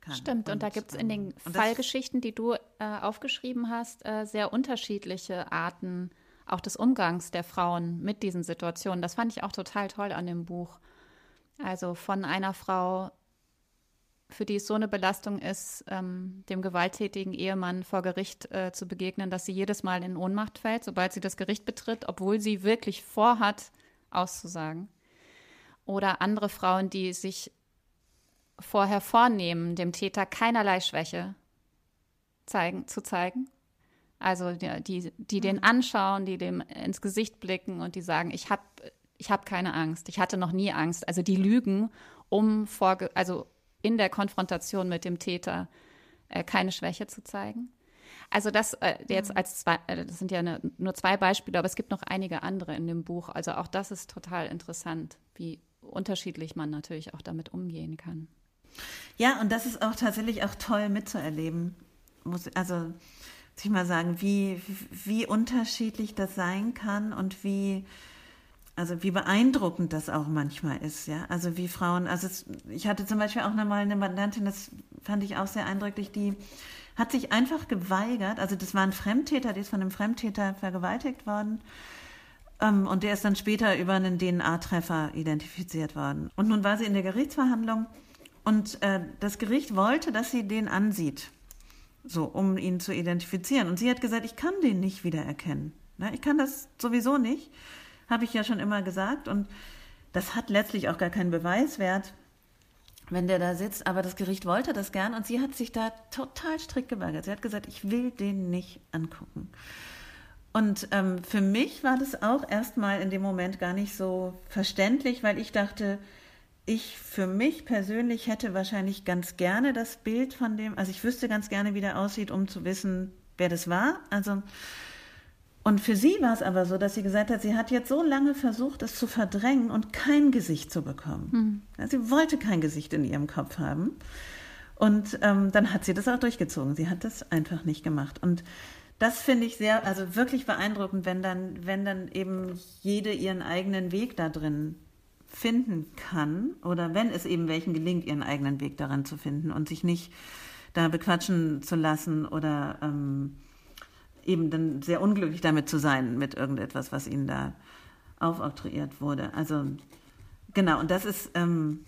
Speaker 2: kann.
Speaker 1: Stimmt, und, und da gibt es in den ähm, Fallgeschichten, die du äh, aufgeschrieben hast, äh, sehr unterschiedliche Arten auch des Umgangs der Frauen mit diesen Situationen. Das fand ich auch total toll an dem Buch. Also von einer Frau, für die es so eine Belastung ist, ähm, dem gewalttätigen Ehemann vor Gericht äh, zu begegnen, dass sie jedes Mal in Ohnmacht fällt, sobald sie das Gericht betritt, obwohl sie wirklich vorhat, auszusagen. Oder andere Frauen, die sich vorher vornehmen, dem Täter keinerlei Schwäche zeigen, zu zeigen also die, die, die den mhm. anschauen, die dem ins Gesicht blicken und die sagen, ich habe ich hab keine Angst, ich hatte noch nie Angst. Also die lügen, um vor, also in der Konfrontation mit dem Täter äh, keine Schwäche zu zeigen. Also das äh, jetzt mhm. als zwei, äh, das sind ja eine, nur zwei Beispiele, aber es gibt noch einige andere in dem Buch. Also auch das ist total interessant, wie unterschiedlich man natürlich auch damit umgehen kann.
Speaker 2: Ja, und das ist auch tatsächlich auch toll mitzuerleben. Muss, also ich mal sagen, wie, wie unterschiedlich das sein kann und wie, also wie beeindruckend das auch manchmal ist, ja. Also wie Frauen, also es, ich hatte zum Beispiel auch nochmal eine Mandantin, das fand ich auch sehr eindrücklich, die hat sich einfach geweigert, also das war ein Fremdtäter, die ist von einem Fremdtäter vergewaltigt worden. Ähm, und der ist dann später über einen DNA-Treffer identifiziert worden. Und nun war sie in der Gerichtsverhandlung und äh, das Gericht wollte, dass sie den ansieht so um ihn zu identifizieren. Und sie hat gesagt, ich kann den nicht wiedererkennen. Ne? Ich kann das sowieso nicht, habe ich ja schon immer gesagt. Und das hat letztlich auch gar keinen Beweiswert. wenn der da sitzt, aber das Gericht wollte das gern und sie hat sich da total strikt geweigert. Sie hat gesagt, ich will den nicht angucken. Und ähm, für mich war das auch erstmal in dem Moment gar nicht so verständlich, weil ich dachte, ich für mich persönlich hätte wahrscheinlich ganz gerne das Bild von dem, also ich wüsste ganz gerne, wie der aussieht, um zu wissen, wer das war. Also und für sie war es aber so, dass sie gesagt hat, sie hat jetzt so lange versucht, es zu verdrängen und kein Gesicht zu bekommen. Hm. sie wollte kein Gesicht in ihrem Kopf haben. Und ähm, dann hat sie das auch durchgezogen. Sie hat das einfach nicht gemacht. Und das finde ich sehr, also wirklich beeindruckend, wenn dann, wenn dann eben jede ihren eigenen Weg da drin finden kann oder wenn es eben welchen gelingt, ihren eigenen Weg daran zu finden und sich nicht da bequatschen zu lassen oder ähm, eben dann sehr unglücklich damit zu sein, mit irgendetwas, was ihnen da aufoktroyiert wurde. Also genau, und das ist, ähm,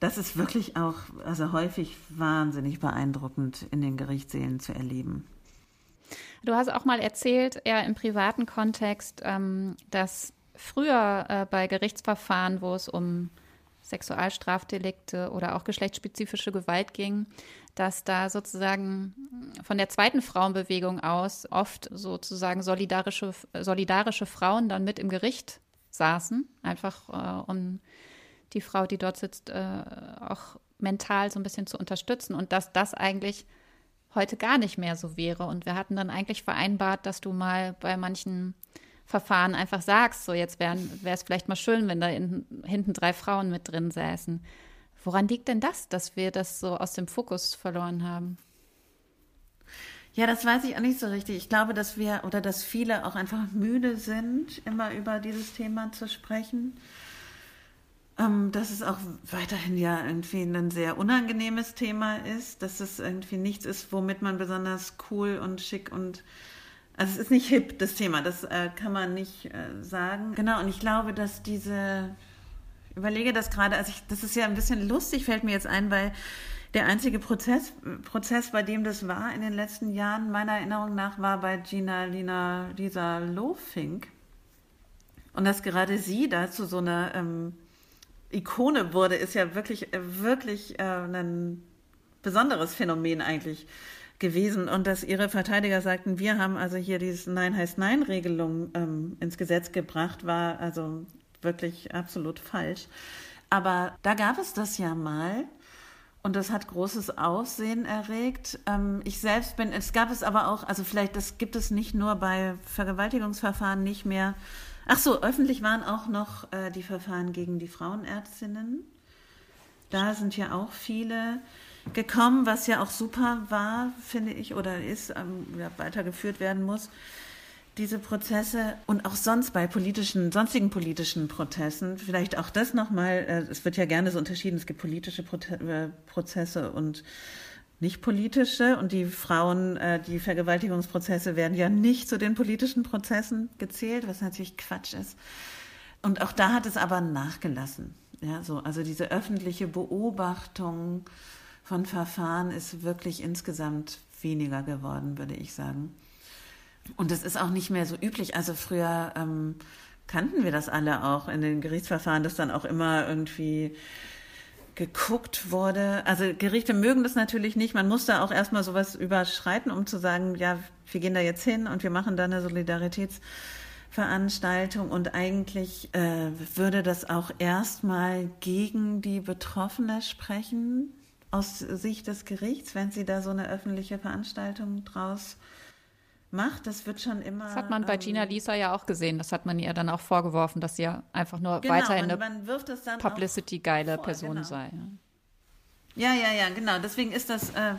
Speaker 2: das ist wirklich auch, also häufig wahnsinnig beeindruckend in den Gerichtssälen zu erleben.
Speaker 1: Du hast auch mal erzählt, eher im privaten Kontext, ähm, dass früher äh, bei Gerichtsverfahren, wo es um Sexualstrafdelikte oder auch geschlechtsspezifische Gewalt ging, dass da sozusagen von der zweiten Frauenbewegung aus oft sozusagen solidarische, solidarische Frauen dann mit im Gericht saßen, einfach äh, um die Frau, die dort sitzt, äh, auch mental so ein bisschen zu unterstützen und dass das eigentlich heute gar nicht mehr so wäre. Und wir hatten dann eigentlich vereinbart, dass du mal bei manchen Verfahren einfach sagst, so jetzt wäre es vielleicht mal schön, wenn da in, hinten drei Frauen mit drin säßen. Woran liegt denn das, dass wir das so aus dem Fokus verloren haben?
Speaker 2: Ja, das weiß ich auch nicht so richtig. Ich glaube, dass wir oder dass viele auch einfach müde sind, immer über dieses Thema zu sprechen. Ähm, dass es auch weiterhin ja irgendwie ein sehr unangenehmes Thema ist, dass es irgendwie nichts ist, womit man besonders cool und schick und also es ist nicht hip, das Thema, das äh, kann man nicht äh, sagen. Genau, und ich glaube, dass diese überlege das gerade, also ich, das ist ja ein bisschen lustig, fällt mir jetzt ein, weil der einzige Prozess, Prozess, bei dem das war in den letzten Jahren, meiner Erinnerung nach, war bei Gina Lina Lisa Lofink. Und dass gerade sie da zu so einer ähm, Ikone wurde, ist ja wirklich, äh, wirklich äh, ein besonderes Phänomen eigentlich gewesen. Und dass ihre Verteidiger sagten, wir haben also hier diese Nein heißt Nein-Regelung ähm, ins Gesetz gebracht, war also wirklich absolut falsch. Aber da gab es das ja mal. Und das hat großes Aussehen erregt. Ähm, ich selbst bin, es gab es aber auch, also vielleicht, das gibt es nicht nur bei Vergewaltigungsverfahren nicht mehr. Ach so, öffentlich waren auch noch äh, die Verfahren gegen die Frauenärztinnen. Da sind ja auch viele gekommen, was ja auch super war, finde ich, oder ist, ähm, ja, weitergeführt werden muss diese Prozesse und auch sonst bei politischen, sonstigen politischen Prozessen, vielleicht auch das nochmal, äh, es wird ja gerne so unterschieden, es gibt politische äh, Prozesse und nicht politische und die Frauen, äh, die Vergewaltigungsprozesse werden ja nicht zu den politischen Prozessen gezählt, was natürlich Quatsch ist. Und auch da hat es aber nachgelassen. Ja, so, also diese öffentliche Beobachtung von Verfahren ist wirklich insgesamt weniger geworden, würde ich sagen. Und das ist auch nicht mehr so üblich. Also früher ähm, kannten wir das alle auch in den Gerichtsverfahren, dass dann auch immer irgendwie geguckt wurde. Also Gerichte mögen das natürlich nicht. Man muss da auch erstmal sowas überschreiten, um zu sagen, ja, wir gehen da jetzt hin und wir machen da eine Solidaritätsveranstaltung. Und eigentlich äh, würde das auch erstmal gegen die Betroffene sprechen, aus Sicht des Gerichts, wenn sie da so eine öffentliche Veranstaltung draus macht. Das wird schon immer.
Speaker 1: Das hat man bei ähm, Gina Lisa ja auch gesehen. Das hat man ihr dann auch vorgeworfen, dass sie ja einfach nur genau, weiterhin man, eine Publicity-geile Person genau. sei.
Speaker 2: Ja. ja, ja, genau. Deswegen ist das äh,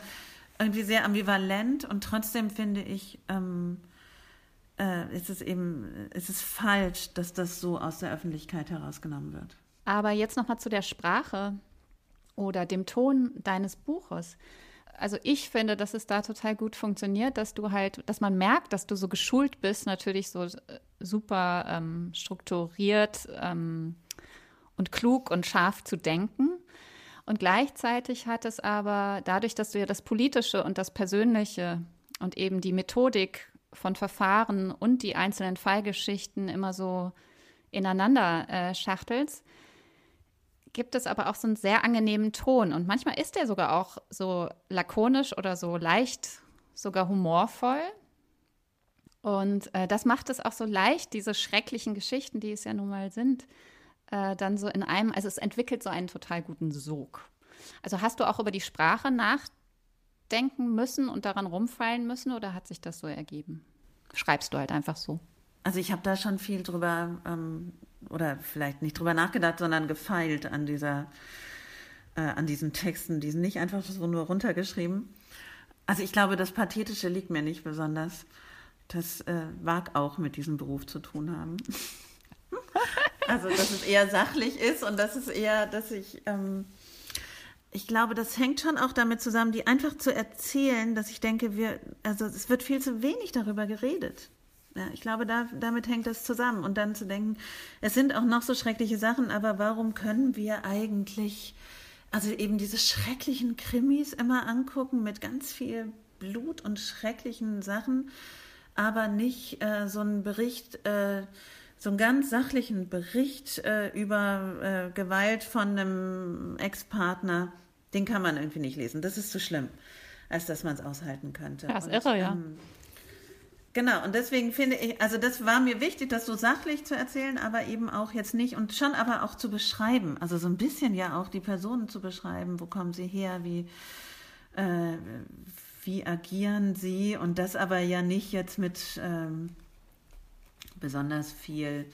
Speaker 2: irgendwie sehr ambivalent und trotzdem finde ich, ähm, äh, ist es eben, ist es falsch, dass das so aus der Öffentlichkeit herausgenommen wird.
Speaker 1: Aber jetzt nochmal zu der Sprache oder dem Ton deines Buches also ich finde, dass es da total gut funktioniert, dass du halt, dass man merkt, dass du so geschult bist, natürlich so äh, super ähm, strukturiert ähm, und klug und scharf zu denken. Und gleichzeitig hat es aber dadurch, dass du ja das Politische und das Persönliche und eben die Methodik von Verfahren und die einzelnen Fallgeschichten immer so ineinander äh, schachtelst, gibt es aber auch so einen sehr angenehmen Ton. Und manchmal ist der sogar auch so lakonisch oder so leicht, sogar humorvoll. Und äh, das macht es auch so leicht, diese schrecklichen Geschichten, die es ja nun mal sind, äh, dann so in einem, also es entwickelt so einen total guten Sog. Also hast du auch über die Sprache nachdenken müssen und daran rumfallen müssen oder hat sich das so ergeben? Schreibst du halt einfach so?
Speaker 2: Also ich habe da schon viel drüber, ähm, oder vielleicht nicht drüber nachgedacht, sondern gefeilt an dieser, äh, an diesen Texten. Die sind nicht einfach so nur runtergeschrieben. Also ich glaube, das Pathetische liegt mir nicht besonders. Das äh, mag auch mit diesem Beruf zu tun haben. also, dass es eher sachlich ist und dass es eher, dass ich, ähm, ich glaube, das hängt schon auch damit zusammen, die einfach zu erzählen, dass ich denke, wir, also es wird viel zu wenig darüber geredet. Ja, ich glaube, da, damit hängt das zusammen. Und dann zu denken, es sind auch noch so schreckliche Sachen, aber warum können wir eigentlich, also eben diese schrecklichen Krimis immer angucken mit ganz viel Blut und schrecklichen Sachen, aber nicht äh, so einen Bericht, äh, so einen ganz sachlichen Bericht äh, über äh, Gewalt von einem Ex-Partner, den kann man irgendwie nicht lesen. Das ist zu schlimm, als dass man es aushalten könnte.
Speaker 1: Ja, ist und, irre, ja. Ähm,
Speaker 2: Genau, und deswegen finde ich, also das war mir wichtig, das so sachlich zu erzählen, aber eben auch jetzt nicht und schon aber auch zu beschreiben, also so ein bisschen ja auch die Personen zu beschreiben, wo kommen sie her, wie, äh, wie agieren sie und das aber ja nicht jetzt mit ähm, besonders viel,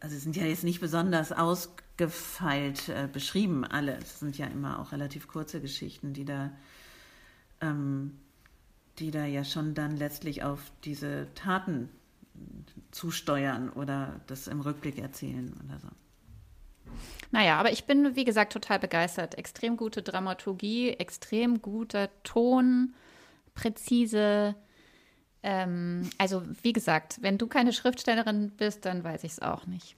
Speaker 2: also sind ja jetzt nicht besonders ausgefeilt äh, beschrieben alle, es sind ja immer auch relativ kurze Geschichten, die da ähm, die da ja schon dann letztlich auf diese Taten zusteuern oder das im Rückblick erzählen oder so.
Speaker 1: Naja, aber ich bin, wie gesagt, total begeistert. Extrem gute Dramaturgie, extrem guter Ton, präzise. Ähm, also, wie gesagt, wenn du keine Schriftstellerin bist, dann weiß ich es auch nicht.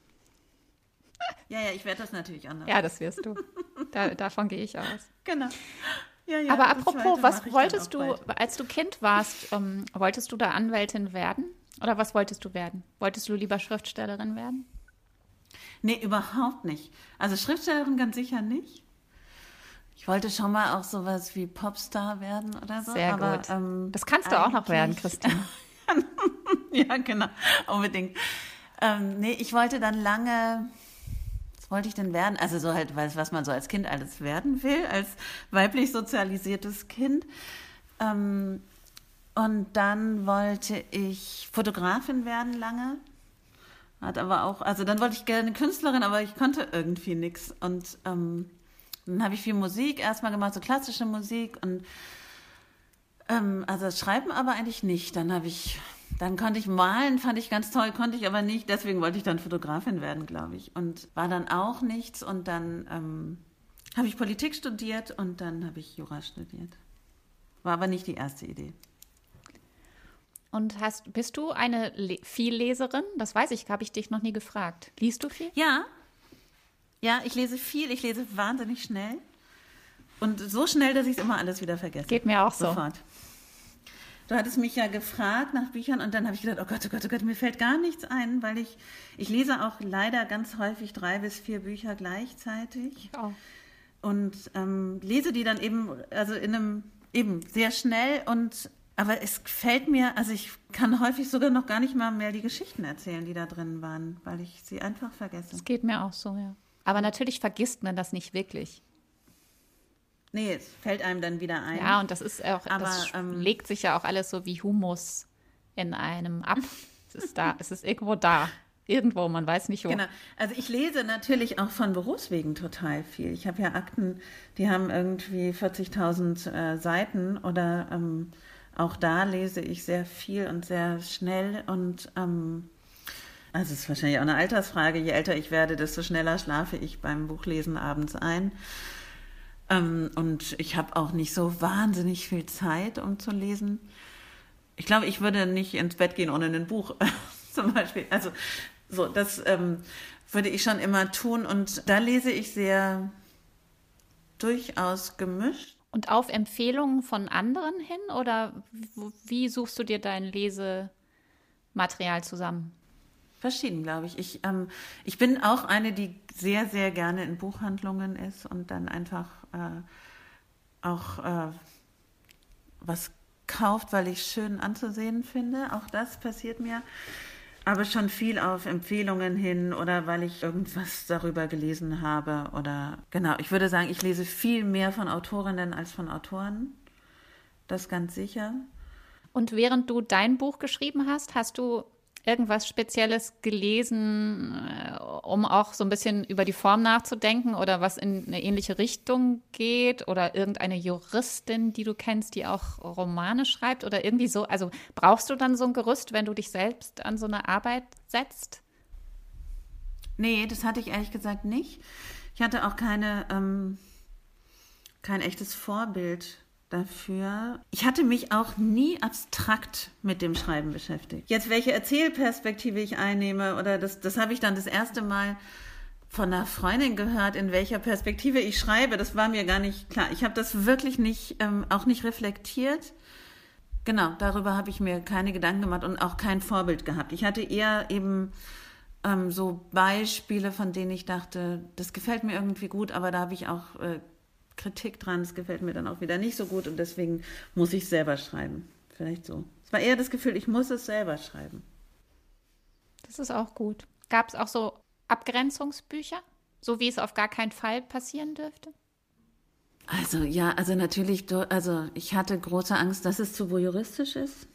Speaker 2: Ja, ja, ich werde das natürlich anders.
Speaker 1: Ja, das wirst du. Da, davon gehe ich aus.
Speaker 2: Genau.
Speaker 1: Ja, ja, Aber apropos, was wolltest du, als du Kind warst, ähm, wolltest du da Anwältin werden? Oder was wolltest du werden? Wolltest du lieber Schriftstellerin werden?
Speaker 2: Nee, überhaupt nicht. Also Schriftstellerin ganz sicher nicht. Ich wollte schon mal auch sowas wie Popstar werden oder so.
Speaker 1: Sehr aber, gut. Ähm, das kannst du auch noch werden, Christine.
Speaker 2: ja, genau, unbedingt. Ähm, nee, ich wollte dann lange wollte ich denn werden? Also so halt, was man so als Kind alles werden will, als weiblich sozialisiertes Kind. Ähm, und dann wollte ich Fotografin werden lange. Hat aber auch, also dann wollte ich gerne Künstlerin, aber ich konnte irgendwie nichts. Und ähm, dann habe ich viel Musik erstmal gemacht, so klassische Musik und ähm, also Schreiben aber eigentlich nicht. Dann habe ich dann konnte ich malen, fand ich ganz toll, konnte ich aber nicht. Deswegen wollte ich dann Fotografin werden, glaube ich. Und war dann auch nichts. Und dann ähm, habe ich Politik studiert und dann habe ich Jura studiert. War aber nicht die erste Idee.
Speaker 1: Und hast, bist du eine Le Vielleserin? Das weiß ich, habe ich dich noch nie gefragt. Liest du viel?
Speaker 2: Ja. Ja, ich lese viel, ich lese wahnsinnig schnell. Und so schnell, dass ich es immer alles wieder vergesse.
Speaker 1: Geht mir auch so.
Speaker 2: Sofort. Du hattest mich ja gefragt nach Büchern und dann habe ich gedacht, oh Gott, oh Gott, oh Gott, mir fällt gar nichts ein, weil ich, ich lese auch leider ganz häufig drei bis vier Bücher gleichzeitig.
Speaker 1: Oh.
Speaker 2: Und ähm, lese die dann eben, also in einem, eben sehr schnell und aber es fällt mir, also ich kann häufig sogar noch gar nicht mal mehr die Geschichten erzählen, die da drin waren, weil ich sie einfach vergesse.
Speaker 1: Das geht mir auch so, ja. Aber natürlich vergisst man das nicht wirklich.
Speaker 2: Nee, es fällt einem dann wieder ein.
Speaker 1: Ja, und das ist auch, Aber, das ähm, legt sich ja auch alles so wie Humus in einem ab. es ist da, es ist irgendwo da. Irgendwo, man weiß nicht wo.
Speaker 2: Genau. Also ich lese natürlich auch von Berufswegen total viel. Ich habe ja Akten, die haben irgendwie 40.000 äh, Seiten oder ähm, auch da lese ich sehr viel und sehr schnell und ähm, also es ist wahrscheinlich auch eine Altersfrage. Je älter ich werde, desto schneller schlafe ich beim Buchlesen abends ein. Ähm, und ich habe auch nicht so wahnsinnig viel Zeit, um zu lesen. Ich glaube, ich würde nicht ins Bett gehen ohne ein Buch, zum Beispiel. Also so, das ähm, würde ich schon immer tun. Und da lese ich sehr durchaus gemischt.
Speaker 1: Und auf Empfehlungen von anderen hin oder wie suchst du dir dein Lesematerial zusammen?
Speaker 2: Verschieden, glaube ich. Ich, ähm, ich bin auch eine, die sehr, sehr gerne in Buchhandlungen ist und dann einfach äh, auch äh, was kauft, weil ich schön anzusehen finde. Auch das passiert mir. Aber schon viel auf Empfehlungen hin oder weil ich irgendwas darüber gelesen habe oder genau. Ich würde sagen, ich lese viel mehr von Autorinnen als von Autoren. Das ganz sicher.
Speaker 1: Und während du dein Buch geschrieben hast, hast du irgendwas Spezielles gelesen, äh, um auch so ein bisschen über die Form nachzudenken oder was in eine ähnliche Richtung geht oder irgendeine Juristin, die du kennst, die auch Romane schreibt oder irgendwie so? Also brauchst du dann so ein Gerüst, wenn du dich selbst an so eine Arbeit setzt?
Speaker 2: Nee, das hatte ich ehrlich gesagt nicht. Ich hatte auch keine, ähm, kein echtes Vorbild dafür. Ich hatte mich auch nie abstrakt mit dem Schreiben beschäftigt. Jetzt, welche Erzählperspektive ich einnehme, oder das, das habe ich dann das erste Mal von einer Freundin gehört, in welcher Perspektive ich schreibe. Das war mir gar nicht klar. Ich habe das wirklich nicht, ähm, auch nicht reflektiert. Genau, darüber habe ich mir keine Gedanken gemacht und auch kein Vorbild gehabt. Ich hatte eher eben ähm, so Beispiele, von denen ich dachte, das gefällt mir irgendwie gut, aber da habe ich auch äh, Kritik dran, das gefällt mir dann auch wieder nicht so gut und deswegen muss ich selber schreiben. Vielleicht so. Es war eher das Gefühl, ich muss es selber schreiben.
Speaker 1: Das ist auch gut. Gab es auch so Abgrenzungsbücher, so wie es auf gar keinen Fall passieren dürfte?
Speaker 2: Also ja, also natürlich, also ich hatte große Angst, dass es zu juristisch ist.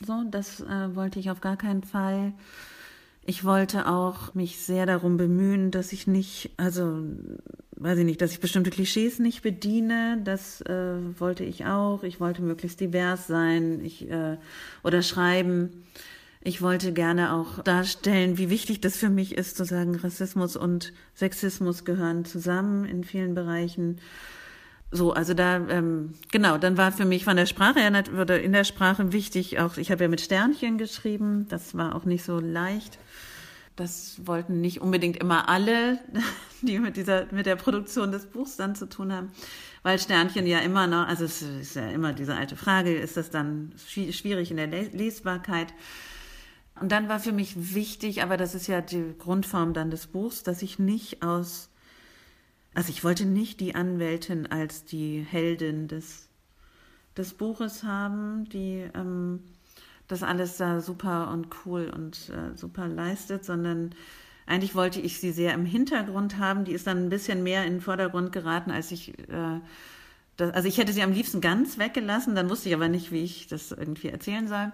Speaker 2: So, das äh, wollte ich auf gar keinen Fall. Ich wollte auch mich sehr darum bemühen, dass ich nicht, also weiß ich nicht, dass ich bestimmte Klischees nicht bediene. Das äh, wollte ich auch. Ich wollte möglichst divers sein ich, äh, oder schreiben. Ich wollte gerne auch darstellen, wie wichtig das für mich ist, zu sagen, Rassismus und Sexismus gehören zusammen in vielen Bereichen. So, also da, ähm, genau, dann war für mich von der Sprache her oder in der Sprache wichtig auch, ich habe ja mit Sternchen geschrieben, das war auch nicht so leicht. Das wollten nicht unbedingt immer alle, die mit dieser, mit der Produktion des Buchs dann zu tun haben. Weil Sternchen ja immer noch, also es ist ja immer diese alte Frage, ist das dann schwierig in der Lesbarkeit? Und dann war für mich wichtig, aber das ist ja die Grundform dann des Buchs, dass ich nicht aus, also ich wollte nicht die Anwältin als die Heldin des, des Buches haben, die ähm, das alles da super und cool und äh, super leistet, sondern eigentlich wollte ich sie sehr im Hintergrund haben. Die ist dann ein bisschen mehr in den Vordergrund geraten, als ich. Äh, das, also ich hätte sie am liebsten ganz weggelassen, dann wusste ich aber nicht, wie ich das irgendwie erzählen soll.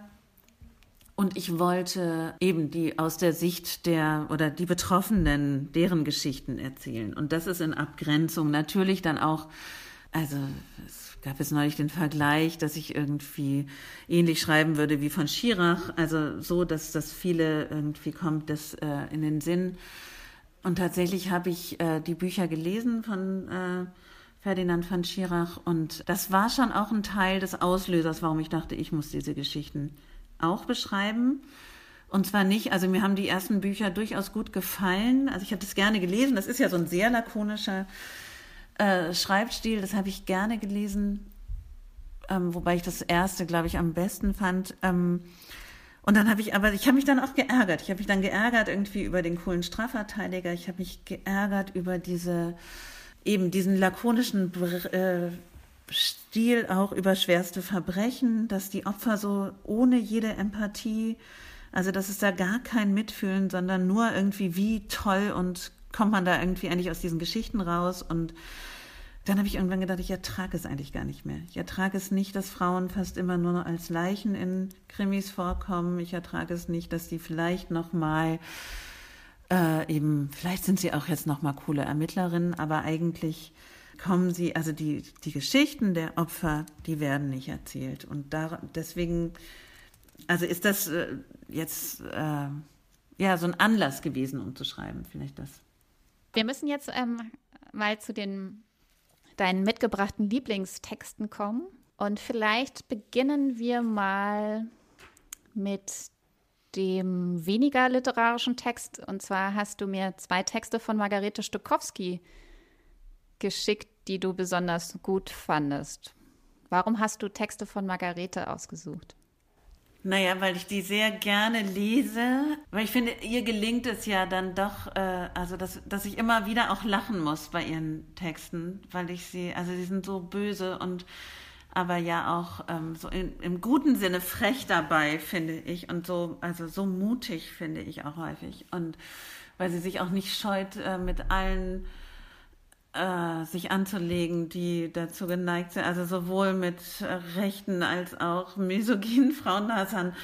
Speaker 2: Und ich wollte eben die aus der Sicht der oder die Betroffenen, deren Geschichten erzählen. Und das ist in Abgrenzung natürlich dann auch, also es gab es neulich den Vergleich, dass ich irgendwie ähnlich schreiben würde wie von Schirach, also so, dass das viele irgendwie kommt, das äh, in den Sinn. Und tatsächlich habe ich äh, die Bücher gelesen von äh, Ferdinand von Schirach und das war schon auch ein Teil des Auslösers, warum ich dachte, ich muss diese Geschichten auch beschreiben. Und zwar nicht, also mir haben die ersten Bücher durchaus gut gefallen. Also ich habe das gerne gelesen. Das ist ja so ein sehr lakonischer äh, Schreibstil, das habe ich gerne gelesen, ähm, wobei ich das erste, glaube ich, am besten fand. Ähm, und dann habe ich aber, ich habe mich dann auch geärgert. Ich habe mich dann geärgert irgendwie über den coolen Strafverteidiger. Ich habe mich geärgert über diese, eben diesen lakonischen äh, Stil auch über schwerste Verbrechen, dass die Opfer so ohne jede Empathie, also dass es da gar kein Mitfühlen, sondern nur irgendwie wie toll und kommt man da irgendwie eigentlich aus diesen Geschichten raus und dann habe ich irgendwann gedacht, ich ertrage es eigentlich gar nicht mehr. Ich ertrage es nicht, dass Frauen fast immer nur als Leichen in Krimis vorkommen. Ich ertrage es nicht, dass die vielleicht noch mal äh, eben, vielleicht sind sie auch jetzt noch mal coole Ermittlerinnen, aber eigentlich kommen sie, also die, die Geschichten der Opfer, die werden nicht erzählt. Und da, deswegen, also ist das äh, jetzt äh, ja so ein Anlass gewesen, um zu schreiben, vielleicht das.
Speaker 1: Wir müssen jetzt ähm, mal zu den deinen mitgebrachten Lieblingstexten kommen. Und vielleicht beginnen wir mal mit dem weniger literarischen Text. Und zwar hast du mir zwei Texte von Margarete Stokowski geschickt, die du besonders gut fandest. Warum hast du Texte von Margarete ausgesucht?
Speaker 2: Naja, weil ich die sehr gerne lese, weil ich finde, ihr gelingt es ja dann doch, äh, also dass, dass ich immer wieder auch lachen muss bei ihren Texten, weil ich sie, also sie sind so böse und aber ja auch ähm, so in, im guten Sinne frech dabei, finde ich, und so, also so mutig, finde ich auch häufig. Und weil sie sich auch nicht scheut, äh, mit allen äh, sich anzulegen, die dazu geneigt sind, also sowohl mit rechten als auch misogynen Frauenhassern.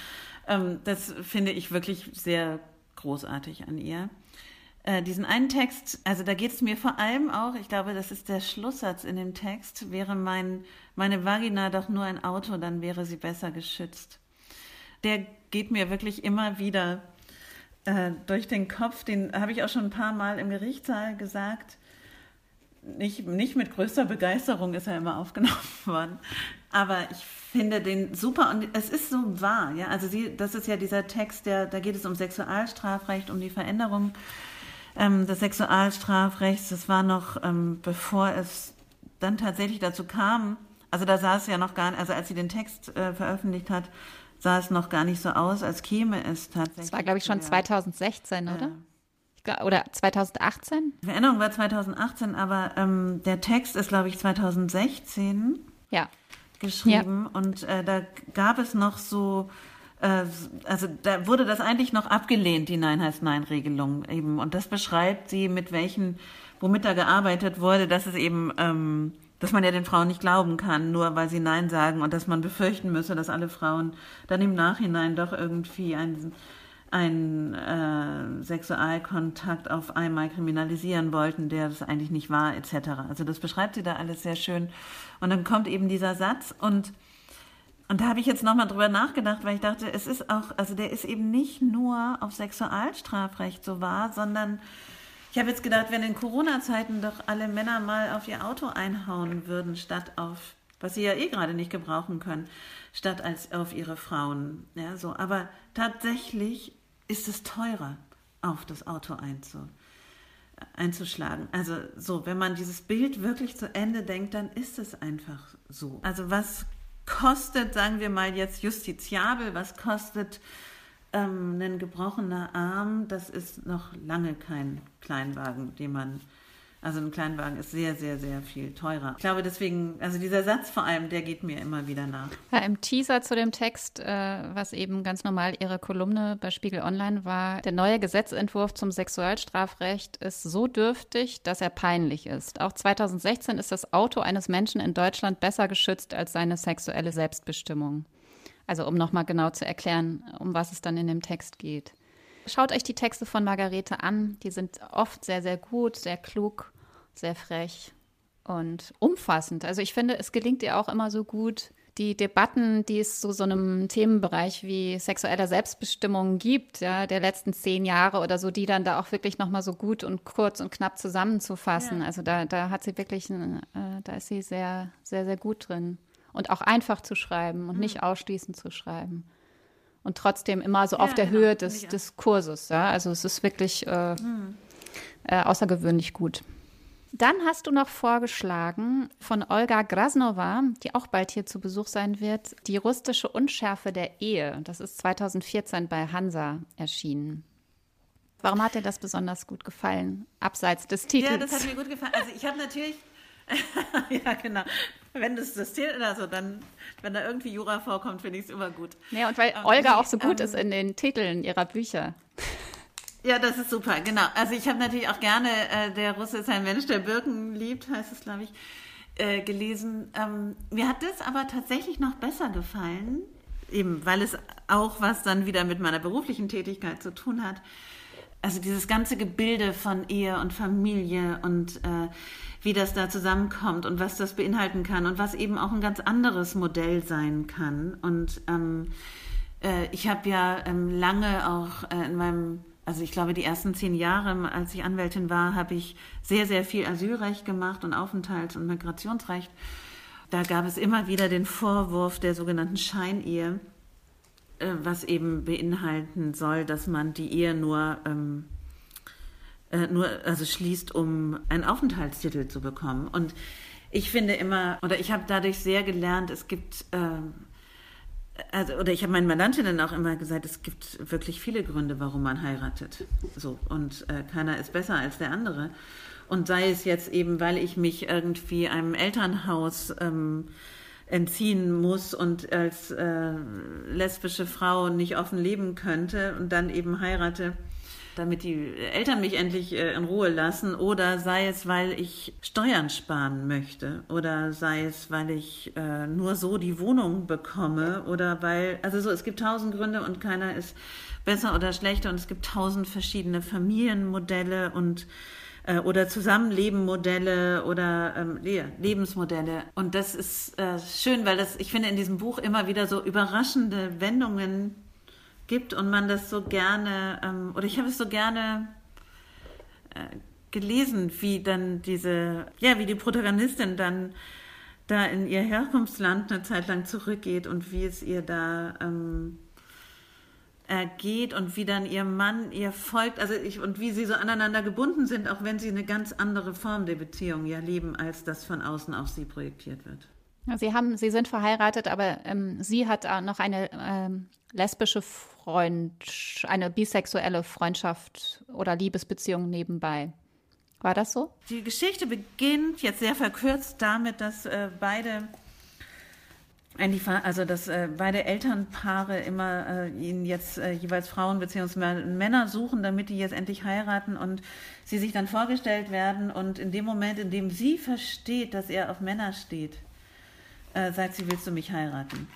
Speaker 2: Ähm, das finde ich wirklich sehr großartig an ihr. Äh, diesen einen Text, also da geht es mir vor allem auch, ich glaube, das ist der Schlusssatz in dem Text, wäre mein, meine Vagina doch nur ein Auto, dann wäre sie besser geschützt. Der geht mir wirklich immer wieder äh, durch den Kopf, den habe ich auch schon ein paar Mal im Gerichtssaal gesagt. Nicht, nicht mit größter Begeisterung ist er immer aufgenommen worden. Aber ich finde den super und es ist so wahr. Ja? Also sie, das ist ja dieser Text, der, da geht es um Sexualstrafrecht, um die Veränderung ähm, des Sexualstrafrechts. Das war noch, ähm, bevor es dann tatsächlich dazu kam. Also da sah es ja noch gar nicht, also als sie den Text äh, veröffentlicht hat, sah es noch gar nicht so aus, als käme es tatsächlich.
Speaker 1: Das war, glaube ich, schon 2016, oder? Ja. Oder 2018?
Speaker 2: Die Veränderung war 2018, aber ähm, der Text ist, glaube ich, 2016
Speaker 1: ja.
Speaker 2: geschrieben. Ja. Und äh, da gab es noch so äh, also da wurde das eigentlich noch abgelehnt, die Nein heißt Nein-Regelung eben. Und das beschreibt sie, mit welchen, womit da gearbeitet wurde, dass es eben, ähm, dass man ja den Frauen nicht glauben kann, nur weil sie Nein sagen und dass man befürchten müsse, dass alle Frauen dann im Nachhinein doch irgendwie ein einen äh, Sexualkontakt auf einmal kriminalisieren wollten, der das eigentlich nicht war, etc. Also das beschreibt sie da alles sehr schön. Und dann kommt eben dieser Satz und und da habe ich jetzt nochmal drüber nachgedacht, weil ich dachte, es ist auch, also der ist eben nicht nur auf Sexualstrafrecht so wahr, sondern ich habe jetzt gedacht, wenn in Corona-Zeiten doch alle Männer mal auf ihr Auto einhauen würden, statt auf, was sie ja eh gerade nicht gebrauchen können, statt als auf ihre Frauen. Ja, so. Aber tatsächlich ist es teurer, auf das Auto einzu, einzuschlagen. Also so, wenn man dieses Bild wirklich zu Ende denkt, dann ist es einfach so. Also was kostet, sagen wir mal jetzt justiziabel, was kostet ähm, ein gebrochener Arm, das ist noch lange kein Kleinwagen, den man also ein Kleinwagen ist sehr, sehr, sehr viel teurer. Ich glaube deswegen, also dieser Satz vor allem, der geht mir immer wieder nach.
Speaker 1: Ja, Im Teaser zu dem Text, äh, was eben ganz normal Ihre Kolumne bei Spiegel Online war, der neue Gesetzentwurf zum Sexualstrafrecht ist so dürftig, dass er peinlich ist. Auch 2016 ist das Auto eines Menschen in Deutschland besser geschützt als seine sexuelle Selbstbestimmung. Also um nochmal genau zu erklären, um was es dann in dem Text geht. Schaut euch die Texte von Margarete an. Die sind oft sehr, sehr gut, sehr klug sehr frech und umfassend. Also ich finde, es gelingt ihr auch immer so gut, die Debatten, die es zu so, einem Themenbereich wie sexueller Selbstbestimmung gibt, ja, der letzten zehn Jahre oder so, die dann da auch wirklich nochmal so gut und kurz und knapp zusammenzufassen. Ja. Also da, da hat sie wirklich, äh, da ist sie sehr, sehr, sehr gut drin. Und auch einfach zu schreiben und mhm. nicht ausschließend zu schreiben. Und trotzdem immer so ja, auf der genau, Höhe des Diskurses. Ja? Also es ist wirklich äh, mhm. äh, außergewöhnlich gut. Dann hast du noch vorgeschlagen von Olga Grasnova, die auch bald hier zu Besuch sein wird, die rustische Unschärfe der Ehe. Das ist 2014 bei Hansa erschienen. Warum hat dir das besonders gut gefallen, abseits des Titels?
Speaker 2: Ja, das hat mir gut gefallen. Also ich habe natürlich, ja genau, wenn das das Ziel, also dann, wenn da irgendwie Jura vorkommt, finde ich es immer gut.
Speaker 1: Ja, und weil ähm, Olga auch so gut ähm, ist in den Titeln ihrer Bücher.
Speaker 2: Ja, das ist super, genau. Also ich habe natürlich auch gerne äh, Der Russe ist ein Mensch, der Birken liebt, heißt es, glaube ich, äh, gelesen. Ähm, mir hat das aber tatsächlich noch besser gefallen, eben weil es auch was dann wieder mit meiner beruflichen Tätigkeit zu tun hat. Also dieses ganze Gebilde von Ehe und Familie und äh, wie das da zusammenkommt und was das beinhalten kann und was eben auch ein ganz anderes Modell sein kann. Und ähm, äh, ich habe ja ähm, lange auch äh, in meinem also ich glaube, die ersten zehn Jahre, als ich Anwältin war, habe ich sehr, sehr viel Asylrecht gemacht und Aufenthalts- und Migrationsrecht. Da gab es immer wieder den Vorwurf der sogenannten Scheinehe, äh, was eben beinhalten soll, dass man die Ehe nur, ähm, äh, nur also schließt, um einen Aufenthaltstitel zu bekommen. Und ich finde immer, oder ich habe dadurch sehr gelernt, es gibt äh, also, oder ich habe meinen Mandantinnen auch immer gesagt, es gibt wirklich viele Gründe, warum man heiratet. So, und äh, keiner ist besser als der andere. Und sei es jetzt eben, weil ich mich irgendwie einem Elternhaus ähm, entziehen muss und als äh, lesbische Frau nicht offen leben könnte und dann eben heirate, damit die Eltern mich endlich äh, in Ruhe lassen, oder sei es, weil ich Steuern sparen möchte, oder sei es, weil ich äh, nur so die Wohnung bekomme, oder weil, also so, es gibt tausend Gründe und keiner ist besser oder schlechter und es gibt tausend verschiedene Familienmodelle und äh, oder Zusammenlebenmodelle oder ähm, Lebensmodelle. Und das ist äh, schön, weil das, ich finde, in diesem Buch immer wieder so überraschende Wendungen gibt und man das so gerne, ähm, oder ich habe es so gerne äh, gelesen, wie dann diese, ja, wie die Protagonistin dann da in ihr Herkunftsland eine Zeit lang zurückgeht und wie es ihr da ähm, ergeht und wie dann ihr Mann ihr folgt, also ich, und wie sie so aneinander gebunden sind, auch wenn sie eine ganz andere Form der Beziehung ja leben, als das von außen auf sie projektiert wird.
Speaker 1: Sie haben, Sie sind verheiratet, aber ähm, sie hat noch eine ähm, lesbische Freund, eine bisexuelle Freundschaft oder Liebesbeziehung nebenbei. War das so?
Speaker 2: Die Geschichte beginnt jetzt sehr verkürzt damit, dass äh, beide also dass äh, beide Elternpaare immer äh, ihnen jetzt äh, jeweils Frauen bzw. Männer suchen, damit die jetzt endlich heiraten und sie sich dann vorgestellt werden und in dem Moment, in dem sie versteht, dass er auf Männer steht, äh, sagt sie, willst du mich heiraten?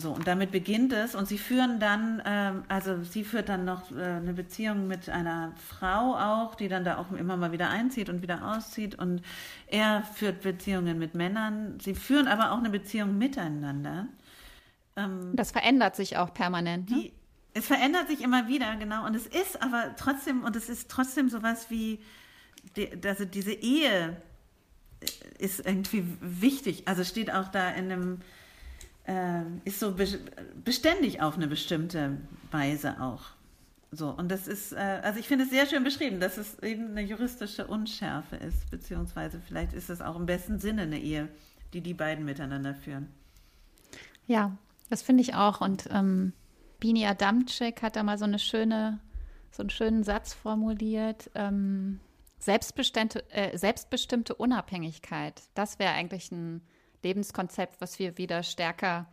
Speaker 2: So, und damit beginnt es und sie führen dann, ähm, also sie führt dann noch äh, eine Beziehung mit einer Frau auch, die dann da auch immer mal wieder einzieht und wieder auszieht und er führt Beziehungen mit Männern. Sie führen aber auch eine Beziehung miteinander.
Speaker 1: Ähm, das verändert sich auch permanent. Ne? Die,
Speaker 2: es verändert sich immer wieder, genau. Und es ist aber trotzdem, und es ist trotzdem sowas wie, die, also diese Ehe ist irgendwie wichtig. Also steht auch da in einem, äh, ist so be beständig auf eine bestimmte Weise auch. So, und das ist, äh, also ich finde es sehr schön beschrieben, dass es eben eine juristische Unschärfe ist, beziehungsweise vielleicht ist es auch im besten Sinne eine Ehe, die die beiden miteinander führen.
Speaker 1: Ja, das finde ich auch. Und ähm, Bini Adamczyk hat da mal so eine schöne, so einen schönen Satz formuliert. Ähm, Selbstbestimmte, äh, selbstbestimmte Unabhängigkeit, das wäre eigentlich ein Lebenskonzept, was wir wieder stärker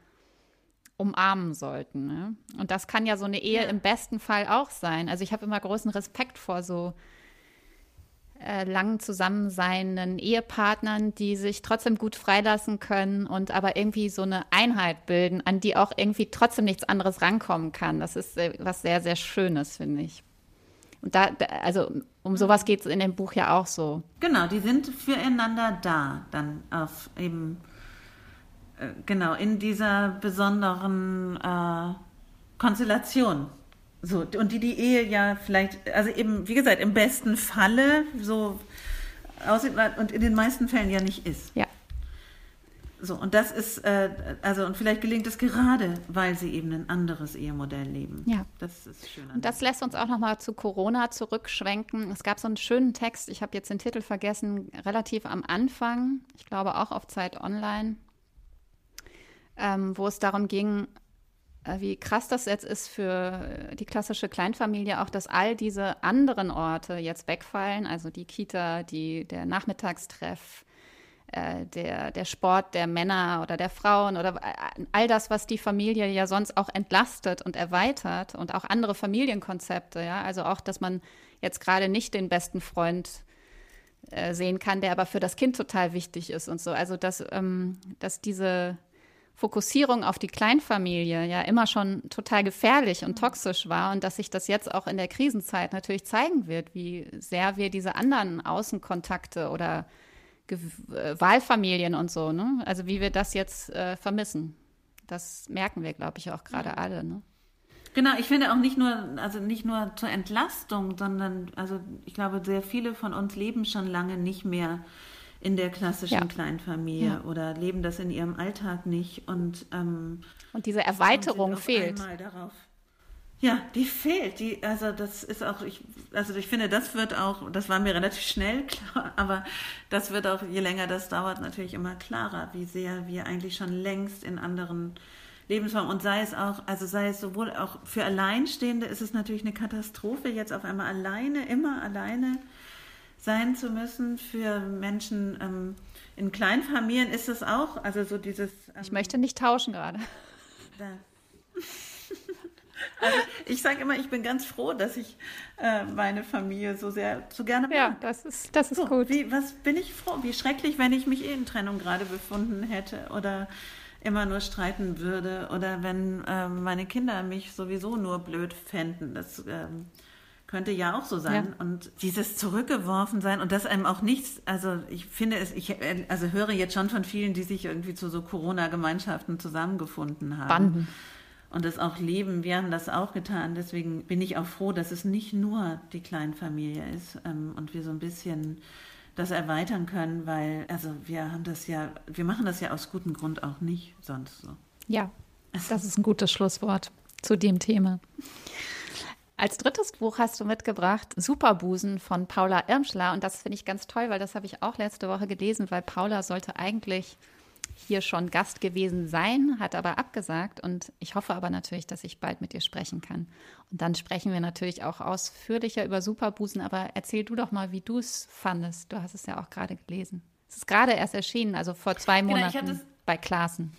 Speaker 1: umarmen sollten. Ne? Und das kann ja so eine Ehe ja. im besten Fall auch sein. Also ich habe immer großen Respekt vor so äh, lang zusammenseienden Ehepartnern, die sich trotzdem gut freilassen können und aber irgendwie so eine Einheit bilden, an die auch irgendwie trotzdem nichts anderes rankommen kann. Das ist äh, was sehr, sehr Schönes, finde ich. Und da, also um sowas geht es in dem Buch ja auch so.
Speaker 2: Genau, die sind füreinander da, dann auf eben, genau, in dieser besonderen äh, Konstellation. So, und die die Ehe ja vielleicht, also eben, wie gesagt, im besten Falle so aussieht und in den meisten Fällen ja nicht ist.
Speaker 1: Ja.
Speaker 2: So, und das ist, äh, also, und vielleicht gelingt es gerade, weil sie eben ein anderes Ehemodell leben.
Speaker 1: Ja. Das ist schön. Und das lässt uns auch nochmal zu Corona zurückschwenken. Es gab so einen schönen Text, ich habe jetzt den Titel vergessen, relativ am Anfang, ich glaube auch auf Zeit Online, ähm, wo es darum ging, äh, wie krass das jetzt ist für die klassische Kleinfamilie, auch dass all diese anderen Orte jetzt wegfallen, also die Kita, die, der Nachmittagstreff, äh, der, der Sport der Männer oder der Frauen oder äh, all das, was die Familie ja sonst auch entlastet und erweitert und auch andere Familienkonzepte, ja, also auch, dass man jetzt gerade nicht den besten Freund äh, sehen kann, der aber für das Kind total wichtig ist und so. Also dass, ähm, dass diese Fokussierung auf die Kleinfamilie ja immer schon total gefährlich und toxisch war und dass sich das jetzt auch in der Krisenzeit natürlich zeigen wird, wie sehr wir diese anderen Außenkontakte oder Ge äh, Wahlfamilien und so, ne? Also wie wir das jetzt äh, vermissen. Das merken wir, glaube ich, auch gerade ja. alle, ne?
Speaker 2: Genau, ich finde auch nicht nur, also nicht nur zur Entlastung, sondern, also ich glaube, sehr viele von uns leben schon lange nicht mehr in der klassischen ja. Kleinfamilie ja. oder leben das in ihrem Alltag nicht und ähm,
Speaker 1: und diese Erweiterung fehlt.
Speaker 2: Darauf, ja, die fehlt. Die, also das ist auch, ich, also ich finde, das wird auch, das war mir relativ schnell klar, aber das wird auch, je länger das dauert, natürlich immer klarer, wie sehr wir eigentlich schon längst in anderen Lebensform und sei es auch, also sei es sowohl auch für Alleinstehende ist es natürlich eine Katastrophe, jetzt auf einmal alleine, immer alleine sein zu müssen. Für Menschen ähm, in Kleinfamilien ist es auch, also so dieses.
Speaker 1: Ähm, ich möchte nicht tauschen gerade.
Speaker 2: Also ich sage immer, ich bin ganz froh, dass ich äh, meine Familie so sehr, so gerne
Speaker 1: mag. Ja, das ist, das ist so, gut.
Speaker 2: Wie, was bin ich froh? Wie schrecklich, wenn ich mich eh in Trennung gerade befunden hätte oder immer nur streiten würde oder wenn äh, meine Kinder mich sowieso nur blöd fänden. Das ähm, könnte ja auch so sein. Ja. Und dieses zurückgeworfen sein und das einem auch nichts, also ich finde es, ich also höre jetzt schon von vielen, die sich irgendwie zu so Corona-Gemeinschaften zusammengefunden haben. Banden und das auch leben. Wir haben das auch getan. Deswegen bin ich auch froh, dass es nicht nur die Kleinfamilie ist ähm, und wir so ein bisschen das erweitern können, weil also wir haben das ja, wir machen das ja aus gutem Grund auch nicht sonst so.
Speaker 1: Ja, das ist ein gutes Schlusswort zu dem Thema. Als drittes Buch hast du mitgebracht Superbusen von Paula Irmschler und das finde ich ganz toll, weil das habe ich auch letzte Woche gelesen, weil Paula sollte eigentlich hier schon Gast gewesen sein, hat aber abgesagt. Und ich hoffe aber natürlich, dass ich bald mit ihr sprechen kann. Und dann sprechen wir natürlich auch ausführlicher über Superbusen. Aber erzähl du doch mal, wie du es fandest. Du hast es ja auch gerade gelesen. Es ist gerade erst erschienen, also vor zwei Monaten genau, bei Klaassen.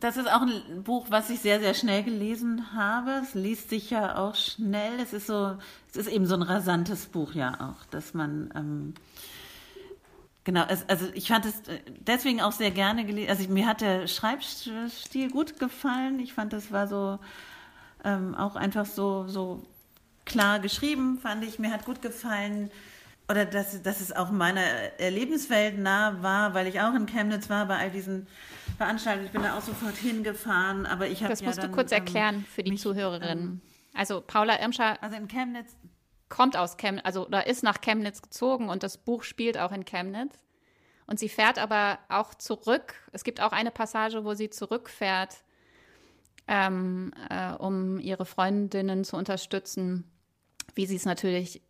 Speaker 2: Das ist auch ein Buch, was ich sehr, sehr schnell gelesen habe. Es liest sich ja auch schnell. Es ist so, es ist eben so ein rasantes Buch ja auch, dass man ähm, Genau, es, also ich fand es äh, deswegen auch sehr gerne gelesen. Also ich, mir hat der Schreibstil gut gefallen. Ich fand, das war so ähm, auch einfach so, so klar geschrieben, fand ich. Mir hat gut gefallen, oder dass, dass es auch meiner Lebenswelt nah war, weil ich auch in Chemnitz war bei all diesen Veranstaltungen. Ich bin da auch sofort hingefahren, aber ich habe
Speaker 1: Das
Speaker 2: ja
Speaker 1: musst
Speaker 2: dann,
Speaker 1: du kurz erklären ähm, für die mich, Zuhörerinnen. Ähm, also Paula Irmscher.
Speaker 2: Also in Chemnitz
Speaker 1: kommt aus Chemnitz, also oder ist nach Chemnitz gezogen und das Buch spielt auch in Chemnitz. Und sie fährt aber auch zurück. Es gibt auch eine Passage, wo sie zurückfährt, ähm, äh, um ihre Freundinnen zu unterstützen, wie sie es natürlich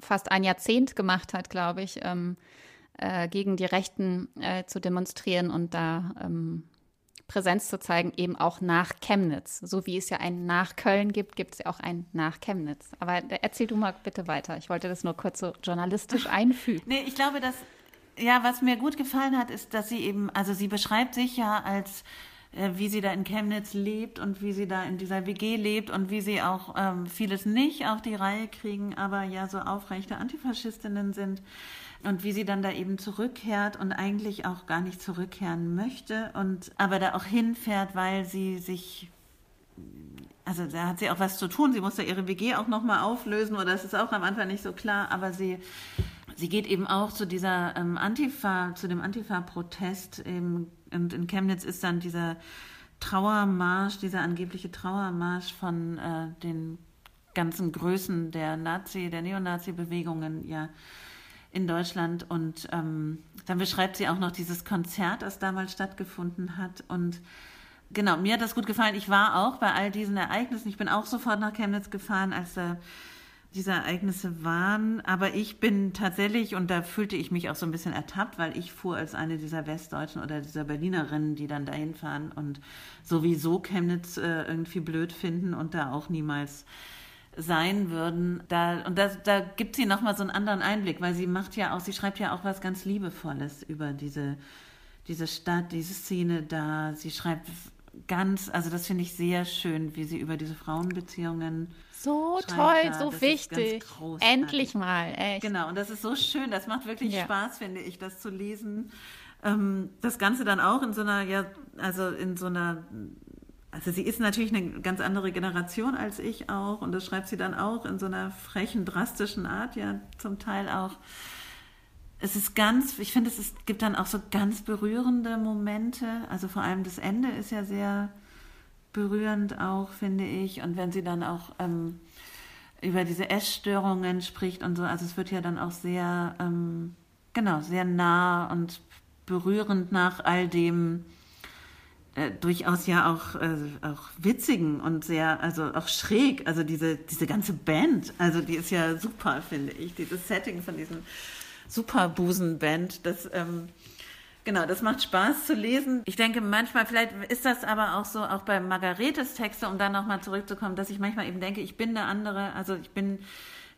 Speaker 1: fast ein Jahrzehnt gemacht hat, glaube ich, ähm, äh, gegen die Rechten äh, zu demonstrieren und da ähm, Präsenz zu zeigen, eben auch nach Chemnitz. So wie es ja einen nach Köln gibt, gibt es ja auch einen nach Chemnitz. Aber erzähl du mal bitte weiter. Ich wollte das nur kurz so journalistisch einfügen.
Speaker 2: Nee, ich glaube, dass, ja, was mir gut gefallen hat, ist, dass sie eben, also sie beschreibt sich ja als äh, wie sie da in Chemnitz lebt und wie sie da in dieser WG lebt und wie sie auch ähm, vieles nicht auf die Reihe kriegen, aber ja so aufrechte Antifaschistinnen sind und wie sie dann da eben zurückkehrt und eigentlich auch gar nicht zurückkehren möchte und aber da auch hinfährt, weil sie sich also da hat sie auch was zu tun. Sie muss ja ihre WG auch nochmal auflösen oder das ist auch am Anfang nicht so klar, aber sie, sie geht eben auch zu dieser ähm, Antifa, zu dem Antifa-Protest und in Chemnitz ist dann dieser Trauermarsch, dieser angebliche Trauermarsch von äh, den ganzen Größen der Nazi, der Neonazi-Bewegungen ja in Deutschland. Und ähm, dann beschreibt sie auch noch dieses Konzert, das damals stattgefunden hat. Und genau, mir hat das gut gefallen. Ich war auch bei all diesen Ereignissen. Ich bin auch sofort nach Chemnitz gefahren, als da diese Ereignisse waren. Aber ich bin tatsächlich, und da fühlte ich mich auch so ein bisschen ertappt, weil ich fuhr als eine dieser Westdeutschen oder dieser Berlinerinnen, die dann dahin fahren und sowieso Chemnitz äh, irgendwie blöd finden und da auch niemals sein würden. Da, und das, da gibt sie nochmal so einen anderen Einblick, weil sie macht ja auch, sie schreibt ja auch was ganz Liebevolles über diese, diese Stadt, diese Szene da. Sie schreibt ganz, also das finde ich sehr schön, wie sie über diese Frauenbeziehungen.
Speaker 1: So toll, da. so das wichtig. Endlich mal, echt.
Speaker 2: Genau, und das ist so schön, das macht wirklich ja. Spaß, finde ich, das zu lesen. Ähm, das Ganze dann auch in so einer, ja, also in so einer also sie ist natürlich eine ganz andere Generation als ich auch und das schreibt sie dann auch in so einer frechen, drastischen Art, ja zum Teil auch. Es ist ganz, ich finde, es ist, gibt dann auch so ganz berührende Momente. Also vor allem das Ende ist ja sehr berührend auch, finde ich. Und wenn sie dann auch ähm, über diese Essstörungen spricht und so, also es wird ja dann auch sehr, ähm, genau, sehr nah und berührend nach all dem, äh, durchaus ja auch, äh, auch witzigen und sehr, also auch schräg. Also diese, diese ganze Band, also die ist ja super, finde ich. Dieses Setting von diesem Superbusen-Band, das ähm, Genau, das macht Spaß zu lesen. Ich denke manchmal, vielleicht ist das aber auch so, auch bei Margaretes Texte, um dann nochmal zurückzukommen, dass ich manchmal eben denke, ich bin der andere, also ich bin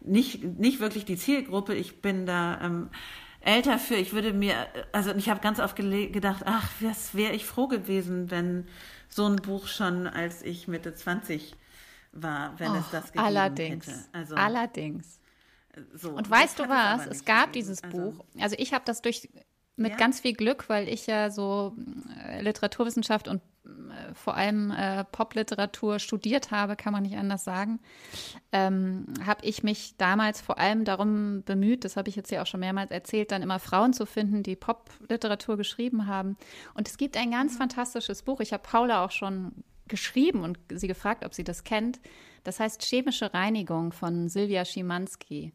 Speaker 2: nicht, nicht wirklich die Zielgruppe, ich bin da ähm, älter für, ich würde mir, also ich habe ganz oft gedacht, ach, was wäre ich froh gewesen, wenn so ein Buch schon, als ich Mitte 20 war, wenn oh, es das gegeben
Speaker 1: allerdings,
Speaker 2: hätte.
Speaker 1: Also, allerdings. So, und weißt du was? Es gab gegeben. dieses also, Buch. Also ich habe das durch mit ja? ganz viel Glück, weil ich ja so äh, Literaturwissenschaft und äh, vor allem äh, Popliteratur studiert habe, kann man nicht anders sagen, ähm, habe ich mich damals vor allem darum bemüht, das habe ich jetzt ja auch schon mehrmals erzählt, dann immer Frauen zu finden, die Popliteratur geschrieben haben. Und es gibt ein ganz mhm. fantastisches Buch. Ich habe Paula auch schon geschrieben und sie gefragt, ob sie das kennt. Das heißt Chemische Reinigung von Silvia Schimanski.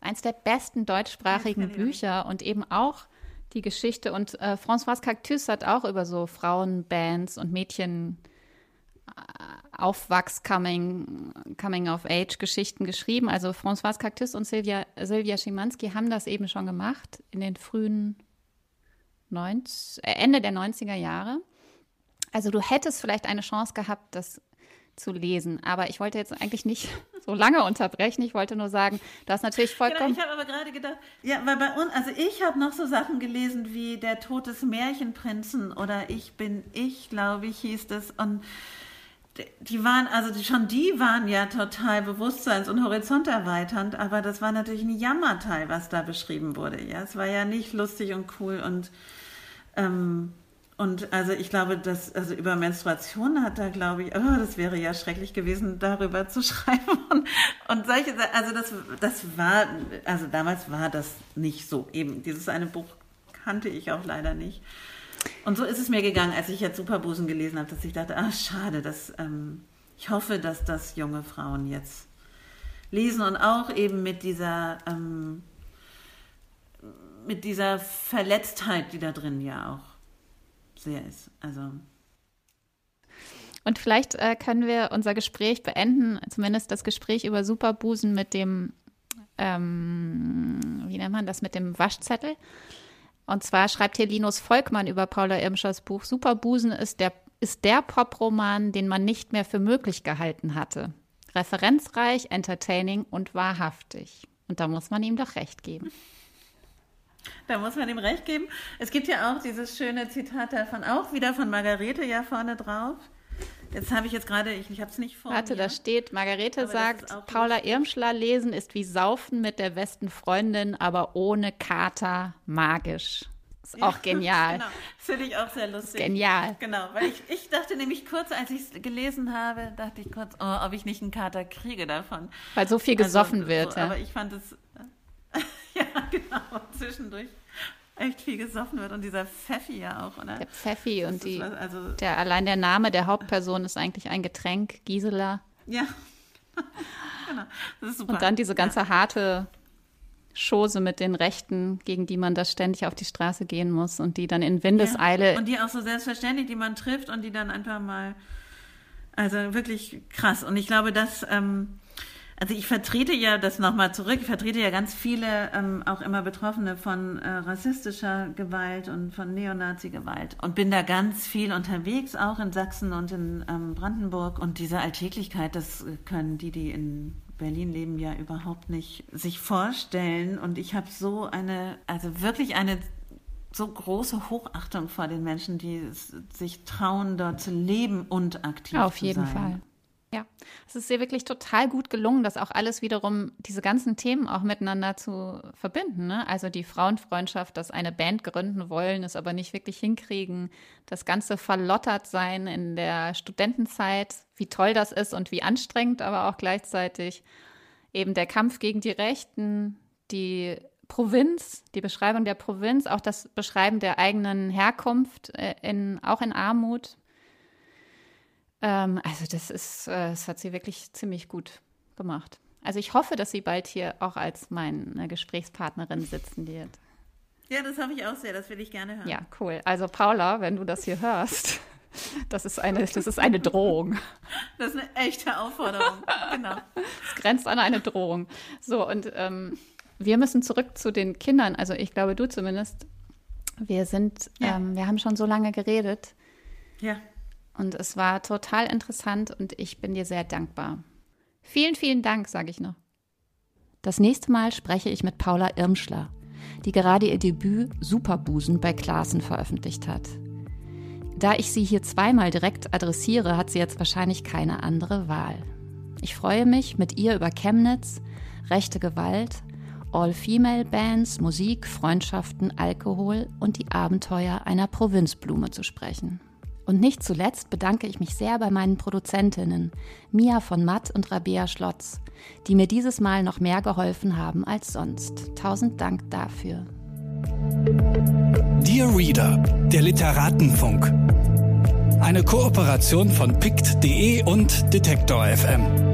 Speaker 1: Eins der besten deutschsprachigen Bücher und eben auch die Geschichte. Und äh, François Cactus hat auch über so Frauenbands und Mädchen äh, Aufwachs, Coming, Coming of Age Geschichten geschrieben. Also François Cactus und Silvia, Silvia Schimanski haben das eben schon gemacht in den frühen 90, äh, Ende der 90er Jahre. Also du hättest vielleicht eine Chance gehabt, das zu lesen. Aber ich wollte jetzt eigentlich nicht so lange unterbrechen. Ich wollte nur sagen, du hast natürlich vollkommen.
Speaker 2: Genau, ich habe aber gerade gedacht, ja, weil bei uns, also ich habe noch so Sachen gelesen wie Der Tod des Märchenprinzen oder Ich bin ich, glaube ich, hieß das. Und die waren, also schon die waren ja total bewusstseins- und horizonterweiternd, aber das war natürlich ein Jammerteil, was da beschrieben wurde. Ja, es war ja nicht lustig und cool und ähm, und also ich glaube, dass also über Menstruation hat da, glaube ich, oh, das wäre ja schrecklich gewesen, darüber zu schreiben. Und, und solche, also das, das war, also damals war das nicht so. Eben, dieses eine Buch kannte ich auch leider nicht. Und so ist es mir gegangen, als ich jetzt Superbusen gelesen habe, dass ich dachte, ah, schade, dass, ähm, ich hoffe, dass das junge Frauen jetzt lesen und auch eben mit dieser, ähm, mit dieser Verletztheit, die da drin ja auch sehr ist. Also.
Speaker 1: Und vielleicht äh, können wir unser Gespräch beenden, zumindest das Gespräch über Superbusen mit dem, ähm, wie nennt man das, mit dem Waschzettel. Und zwar schreibt hier Linus Volkmann über Paula Irmschers Buch, Superbusen ist der, ist der Poproman, den man nicht mehr für möglich gehalten hatte. Referenzreich, entertaining und wahrhaftig. Und da muss man ihm doch recht geben.
Speaker 2: Da muss man ihm recht geben. Es gibt ja auch dieses schöne Zitat davon, auch wieder von Margarete ja vorne drauf. Jetzt habe ich jetzt gerade, ich, ich habe es nicht vor
Speaker 1: Warte,
Speaker 2: mir.
Speaker 1: da steht, Margarete sagt, Paula Irmschler lesen ist wie Saufen mit der besten Freundin, aber ohne Kater magisch. Ist ja, auch genial.
Speaker 2: Genau, finde ich auch sehr lustig.
Speaker 1: Genial.
Speaker 2: Genau, weil ich, ich dachte nämlich kurz, als ich es gelesen habe, dachte ich kurz, oh, ob ich nicht einen Kater kriege davon.
Speaker 1: Weil so viel gesoffen also, wird.
Speaker 2: So, ja. Aber ich fand es ja, genau, zwischendurch echt viel gesoffen wird und dieser Pfeffi ja auch, oder?
Speaker 1: Der Pfeffi und die, was, also der, allein der Name der Hauptperson ist eigentlich ein Getränk, Gisela.
Speaker 2: Ja, genau, das ist super.
Speaker 1: Und dann diese ganze ja. harte Chose mit den Rechten, gegen die man da ständig auf die Straße gehen muss und die dann in Windeseile.
Speaker 2: Ja. Und die auch so selbstverständlich, die man trifft und die dann einfach mal, also wirklich krass. Und ich glaube, dass ähm, also ich vertrete ja das nochmal zurück, ich vertrete ja ganz viele ähm, auch immer Betroffene von äh, rassistischer Gewalt und von Neonazi-Gewalt und bin da ganz viel unterwegs, auch in Sachsen und in ähm, Brandenburg. Und diese Alltäglichkeit, das können die, die in Berlin leben, ja überhaupt nicht sich vorstellen. Und ich habe so eine, also wirklich eine so große Hochachtung vor den Menschen, die sich trauen, dort zu leben und aktiv
Speaker 1: Auf
Speaker 2: zu
Speaker 1: sein. Auf jeden Fall. Ja, es ist dir wirklich total gut gelungen, das auch alles wiederum, diese ganzen Themen auch miteinander zu verbinden. Ne? Also die Frauenfreundschaft, dass eine Band gründen wollen, es aber nicht wirklich hinkriegen, das ganze verlottert sein in der Studentenzeit, wie toll das ist und wie anstrengend, aber auch gleichzeitig eben der Kampf gegen die Rechten, die Provinz, die Beschreibung der Provinz, auch das Beschreiben der eigenen Herkunft, äh, in, auch in Armut, ähm, also das ist, äh, das hat sie wirklich ziemlich gut gemacht. Also ich hoffe, dass sie bald hier auch als meine Gesprächspartnerin sitzen wird.
Speaker 2: Ja, das hoffe ich auch sehr. Das will ich gerne hören.
Speaker 1: Ja, cool. Also Paula, wenn du das hier hörst, das ist eine, das ist eine Drohung.
Speaker 2: Das ist eine echte Aufforderung. genau.
Speaker 1: Es grenzt an eine Drohung. So, und ähm, wir müssen zurück zu den Kindern. Also ich glaube, du zumindest Wir sind, ja. ähm, wir haben schon so lange geredet.
Speaker 2: Ja.
Speaker 1: Und es war total interessant und ich bin dir sehr dankbar. Vielen, vielen Dank, sage ich noch. Das nächste Mal spreche ich mit Paula Irmschler, die gerade ihr Debüt Superbusen bei Klaassen veröffentlicht hat. Da ich sie hier zweimal direkt adressiere, hat sie jetzt wahrscheinlich keine andere Wahl. Ich freue mich, mit ihr über Chemnitz, rechte Gewalt, All-Female-Bands, Musik, Freundschaften, Alkohol und die Abenteuer einer Provinzblume zu sprechen. Und nicht zuletzt bedanke ich mich sehr bei meinen Produzentinnen, Mia von Matt und Rabea Schlotz, die mir dieses Mal noch mehr geholfen haben als sonst. Tausend Dank dafür.
Speaker 3: Dear Reader, der Literatenfunk. Eine Kooperation von pict.de und Detektor FM.